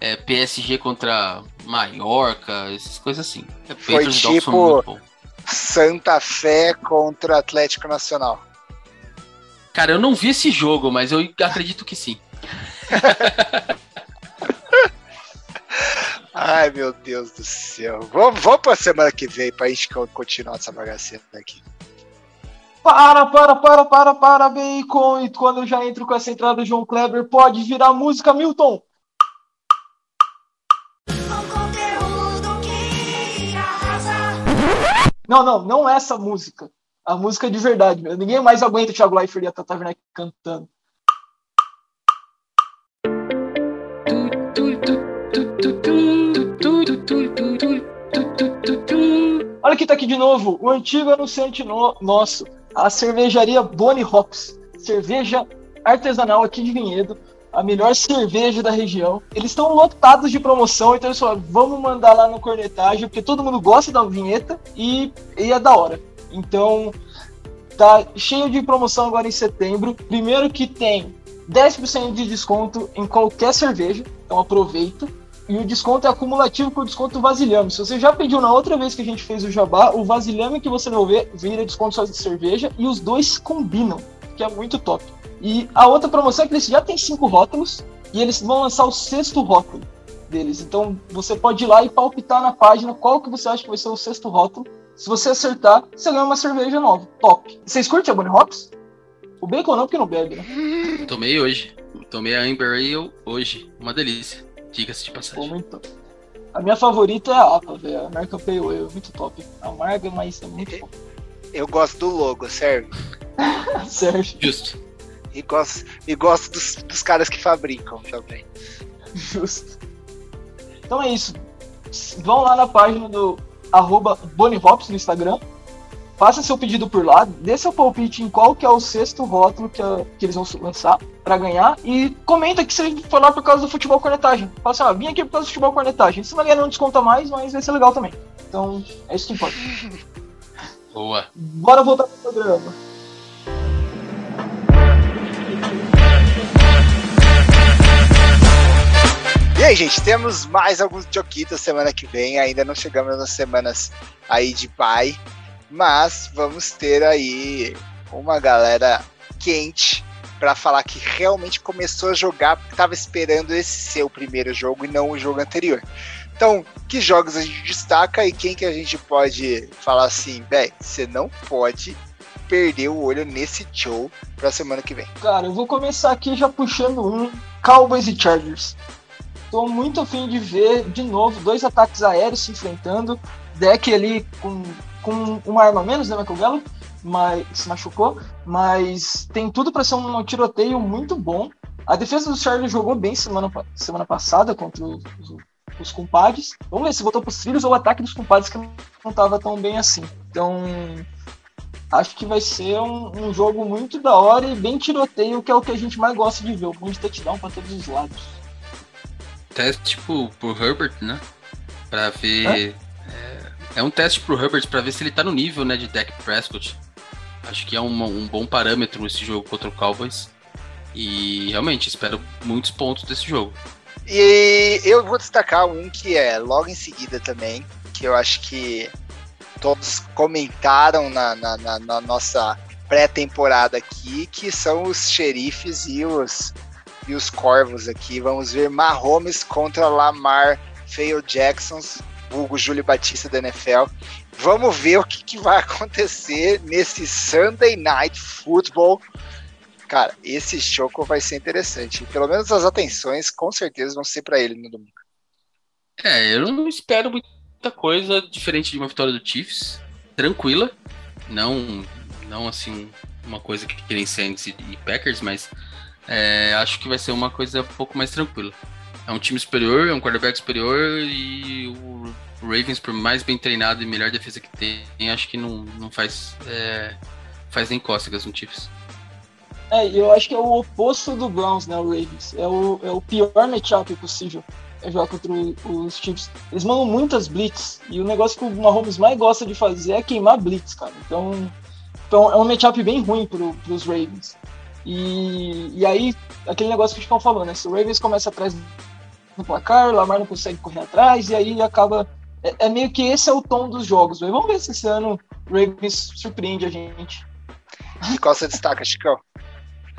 é, PSG contra Mallorca, essas coisas assim. É, Foi Patriots tipo-. Santa Fé contra Atlético Nacional. Cara, eu não vi esse jogo, mas eu acredito que sim. Ai, meu Deus do céu. Vamos, vamos pra semana que vem pra gente co- continuar essa bagaceira aqui. Para, para, para, para, para, Bacon. E quando eu já entro com essa entrada do João Kleber, pode virar música, Milton. Com conteúdo que arrasa. Não, não, não essa música. A música de verdade, meu. Ninguém mais aguenta o Thiago Leifert e a Tata Werneck cantando. Olha quem tá aqui de novo, o antigo anunciante no- nosso, a cervejaria Bonnie Hops. Cerveja artesanal aqui de Vinhedo, a melhor cerveja da região. Eles estão lotados de promoção, então eles falaram, vamos mandar lá no cornetagem, porque todo mundo gosta da vinheta e, e é da hora. Então, tá cheio de promoção agora em setembro. Primeiro que tem 10% de desconto em qualquer cerveja, então aproveita. E o desconto é acumulativo com o desconto vasilhame. Se você já pediu na outra vez que a gente fez o jabá, o vasilhame que você não vê vira desconto só de cerveja e os dois combinam, que é muito top. E a outra promoção é que eles já têm cinco rótulos e eles vão lançar o sexto rótulo. deles. Então você pode ir lá e palpitar na página qual que você acha que vai ser o sexto rótulo. Se você acertar, você ganha uma cerveja nova. Top. Vocês curtem a Bunny Hops? O bacon não, porque não bebe, né? Tomei hoje. Tomei a Amber Ale hoje. Uma delícia. Diga-se de Pô, passagem. muito. A minha favorita é a APA, velho. A American Pale Ale, muito top. Amarga, mas é muito bom. Eu gosto do logo, serve. Sérgio, Justo. E gosto, e gosto dos, dos caras que fabricam também. justo. Então é isso. Vão lá na página do arroba Bonihops no Instagram. Faça seu pedido por lá, dê seu palpite em qual que é o sexto rótulo que, a- que eles vão lançar pra ganhar e comenta que você foi lá por causa do futebol cornetagem. Fala assim, ó, vim aqui por causa do futebol cornetagem. Se não ganhar não desconta mais, mas vai ser legal também. Então, é isso que importa. Boa. Bora voltar pro programa. E aí, gente, temos mais alguns Joquitas semana que vem. Ainda não chegamos nas semanas aí de pai, mas vamos ter aí uma galera quente pra falar que realmente começou a jogar porque tava esperando esse ser o primeiro jogo e não o jogo anterior. Então, que jogos a gente destaca e quem que a gente pode falar assim, velho, você não pode perder o olho nesse show pra semana que vem. Cara, eu vou começar aqui já puxando um Cowboys e Chargers. Tô muito afim de ver de novo dois ataques aéreos se enfrentando. Deck ali com, com uma arma a menos, né, Michael Gallup? Mas se machucou. Mas tem tudo para ser um tiroteio muito bom. A defesa do Chargers jogou bem semana, semana passada contra os, os, os compadres. Vamos ver se voltou pros trilhos ou o ataque dos compadres que não tava tão bem assim. Então, acho que vai ser um, um jogo muito da hora e bem tiroteio, que é o que a gente mais gosta de ver. Um monte de touchdown para todos os lados. Teste pro, pro Herbert, né? Pra ver. É, é um teste pro Herbert pra ver se ele tá no nível, né, de Dak Prescott. Acho que é um bom parâmetro esse jogo contra o Cowboys. E realmente espero muitos pontos desse jogo. E eu vou destacar um que é logo em seguida também, que eu acho que todos comentaram na, na- na- na nossa pré-temporada aqui, que são os xerifes e os, e os corvos aqui. Vamos ver Mahomes contra Lamar Fail Jacksons, vulgo Júlio Batista da NFL. Vamos ver o que, que vai acontecer nesse Sunday Night Football. Cara, esse jogo vai ser interessante. Pelo menos as atenções com certeza vão ser para ele no domingo. É, eu não espero muita coisa diferente de uma vitória do Chiefs. Tranquila. Não, não assim, uma coisa que querem Saints e Packers, mas é, acho que vai ser uma coisa um pouco mais tranquila. É um time superior, é um quarterback superior e o Ravens, por mais bem treinado e melhor defesa que tem, acho que não, não faz, é, faz nem cócegas no Chiefs. É, eu acho que é o oposto do Browns, né, o Ravens. É o, é o pior matchup possível. É jogar contra os Chiefs. Eles mandam muitas blitz. E o negócio que o Mahomes mais gosta de fazer é queimar blitz, cara. Então, então é um matchup bem ruim pro, pros Ravens. E, e aí, aquele negócio que a gente falando, né? Se o Ravens começa atrás no placar, o Lamar não consegue correr atrás, e aí acaba. É, é meio que esse é o tom dos jogos. velho. Vamos ver se esse ano o Ravens surpreende a gente. E qual você destaca, Chicão?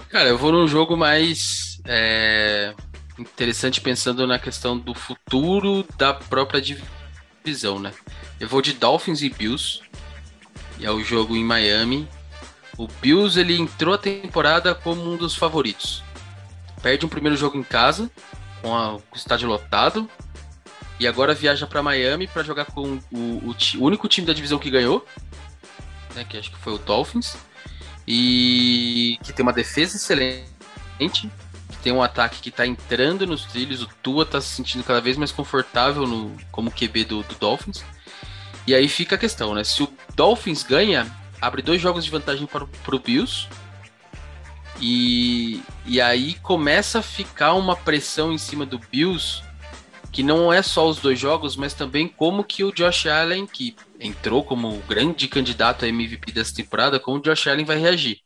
Cara, eu vou num jogo mais é, interessante pensando na questão do futuro da própria divisão, né? Eu vou de Dolphins e Bills. E é o jogo em Miami. O Bills ele entrou a temporada como um dos favoritos. Perde um primeiro jogo em casa, com, a- com o estádio lotado. E agora viaja para Miami para jogar com o, o o único time da divisão que ganhou, né, que acho que foi o Dolphins e que tem uma defesa excelente, que tem um ataque que tá entrando nos trilhos, o Tua tá se sentindo cada vez mais confortável no, como QB do, do Dolphins. E aí fica a questão, né? Se o Dolphins ganha, abre dois jogos de vantagem para o pro Bills. E, e aí começa a ficar uma pressão em cima do Bills, que não é só os dois jogos, mas também como que o Josh Allen, que entrou como grande candidato a MVP dessa temporada, como o Josh Allen vai reagir.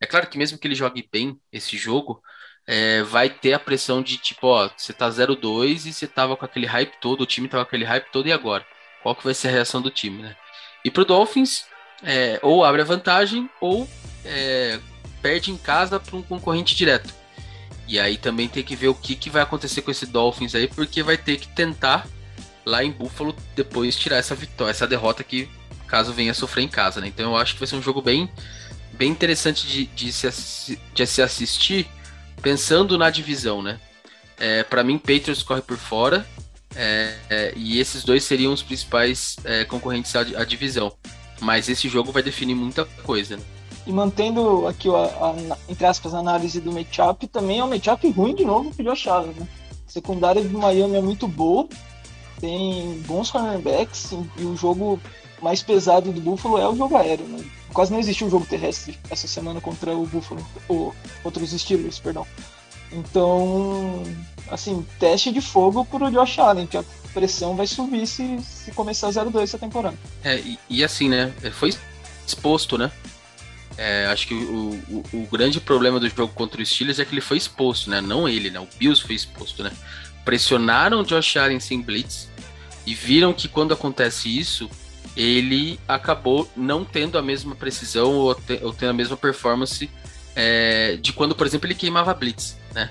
É claro que mesmo que ele jogue bem esse jogo, é, vai ter a pressão de tipo, ó, você tá 0-2 e você tava com aquele hype todo, o time tava com aquele hype todo, e agora? Qual que vai ser a reação do time, né? E pro Dolphins, é, ou abre a vantagem, ou é, perde em casa para um concorrente direto. E aí também tem que ver o que, que vai acontecer com esse Dolphins aí, porque vai ter que tentar lá em Buffalo depois tirar essa vitória, essa derrota que caso venha a sofrer em casa, né? Então eu acho que vai ser um jogo bem, bem interessante de, de, se, de se assistir, pensando na divisão, né? É, para mim, Patriots corre por fora, é, é, e esses dois seriam os principais é, concorrentes à, à divisão. Mas esse jogo vai definir muita coisa, né? E mantendo aqui a, a- entre aspas, a análise do matchup, também é um matchup ruim de novo pro Josh Allen, né? A secundária do Miami é muito boa, tem bons cornerbacks e, o jogo mais pesado do Buffalo é o jogo aéreo, né? Quase não existiu um jogo terrestre essa semana contra o Buffalo, ou contra os Steelers, perdão. Então, assim, teste de fogo pro Josh Allen, que a pressão vai subir se, se começar 0-2 essa temporada. É, e, e assim, né? Foi exposto, né? É, acho que o, o, o grande problema do jogo contra o Steelers é que ele foi exposto, né? Não ele, né? O Bills foi exposto, né? Pressionaram o Josh Allen sem blitz e viram que quando acontece isso, ele acabou não tendo a mesma precisão ou, te- ou tendo a mesma performance é, de quando, por exemplo, ele queimava blitz, né?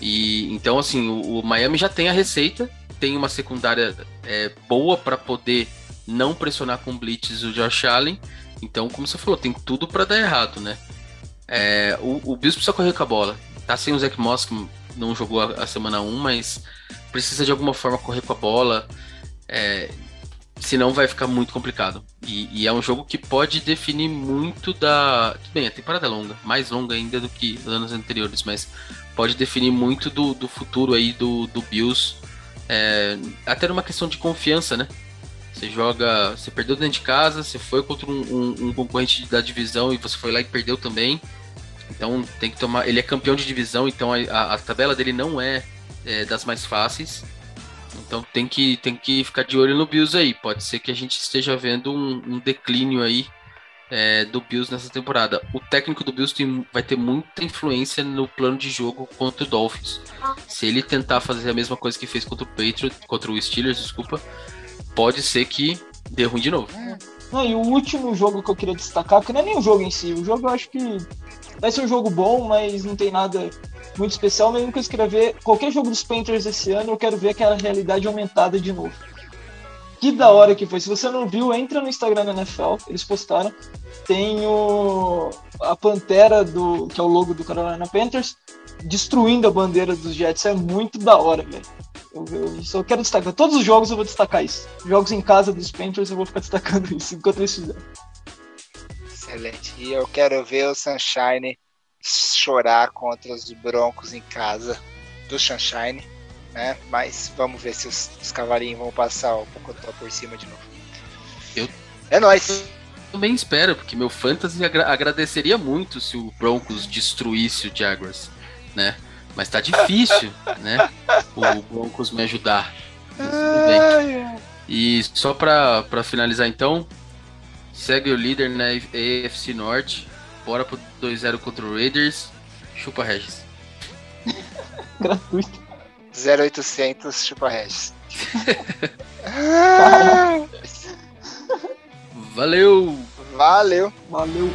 E então, assim, o, o Miami já tem a receita, tem uma secundária é, boa para poder não pressionar com blitz o Josh Allen. Então, como você falou, tem tudo para dar errado, né? É, o, o Bills precisa correr com a bola. Tá sem o Zach Moss, que não jogou a, a semana 1, mas precisa de alguma forma correr com a bola. É, senão vai ficar muito complicado. E, e é um jogo que pode definir muito da. Tudo bem, a temporada é longa, mais longa ainda do que os anos anteriores, mas pode definir muito do, do futuro aí do, do Bills. É, até numa questão de confiança, né? Você joga. Você perdeu dentro de casa, você foi contra um, um- um concorrente da divisão e você foi lá e perdeu também. Então tem que tomar. Ele é campeão de divisão, então a, a- a tabela dele não é, é, das mais fáceis. Então tem que, tem que ficar de olho no Bills aí. Pode ser que a gente esteja vendo um, um declínio aí é, do Bills nessa temporada. O técnico do Bills tem- vai ter muita influência no plano de jogo contra o Dolphins. Se ele tentar fazer a mesma coisa que fez contra o Patriot, contra o Steelers, desculpa, pode ser que dê ruim de novo. Não, e o último jogo que eu queria destacar, porque não é nem o jogo em si, o jogo eu acho que vai ser um jogo bom, mas não tem nada muito especial. Mesmo que eu escrever qualquer jogo dos Panthers esse ano, eu quero ver aquela realidade aumentada de novo. Que da hora que foi. Se você não viu, entra no Instagram da NFL, eles postaram. Tem o, a pantera, do, que é o logo do Carolina Panthers, destruindo a bandeira dos Jets. É muito da hora, velho. Eu, eu só quero destacar. Todos os jogos eu vou destacar isso. Jogos em casa dos Panthers eu vou ficar destacando isso enquanto eles fizerem. Excelente. E eu quero ver o Sunshine chorar contra os Broncos em casa do Sunshine, né? Mas vamos ver se os, os cavalinhos vão passar o Pocotó por cima de novo. Eu- É nóis. Também espero, porque meu fantasy agra- agradeceria muito se o Broncos destruísse o Jaguars, né? Mas tá difícil, né? O Broncos me ajudar. Tudo bem. E só pra, finalizar então, segue o líder na AFC Norte. Bora pro 2-0 contra o Raiders. Chupa Regis. Gratuito. 0800 Chupa Regis. Valeu! Valeu! Valeu!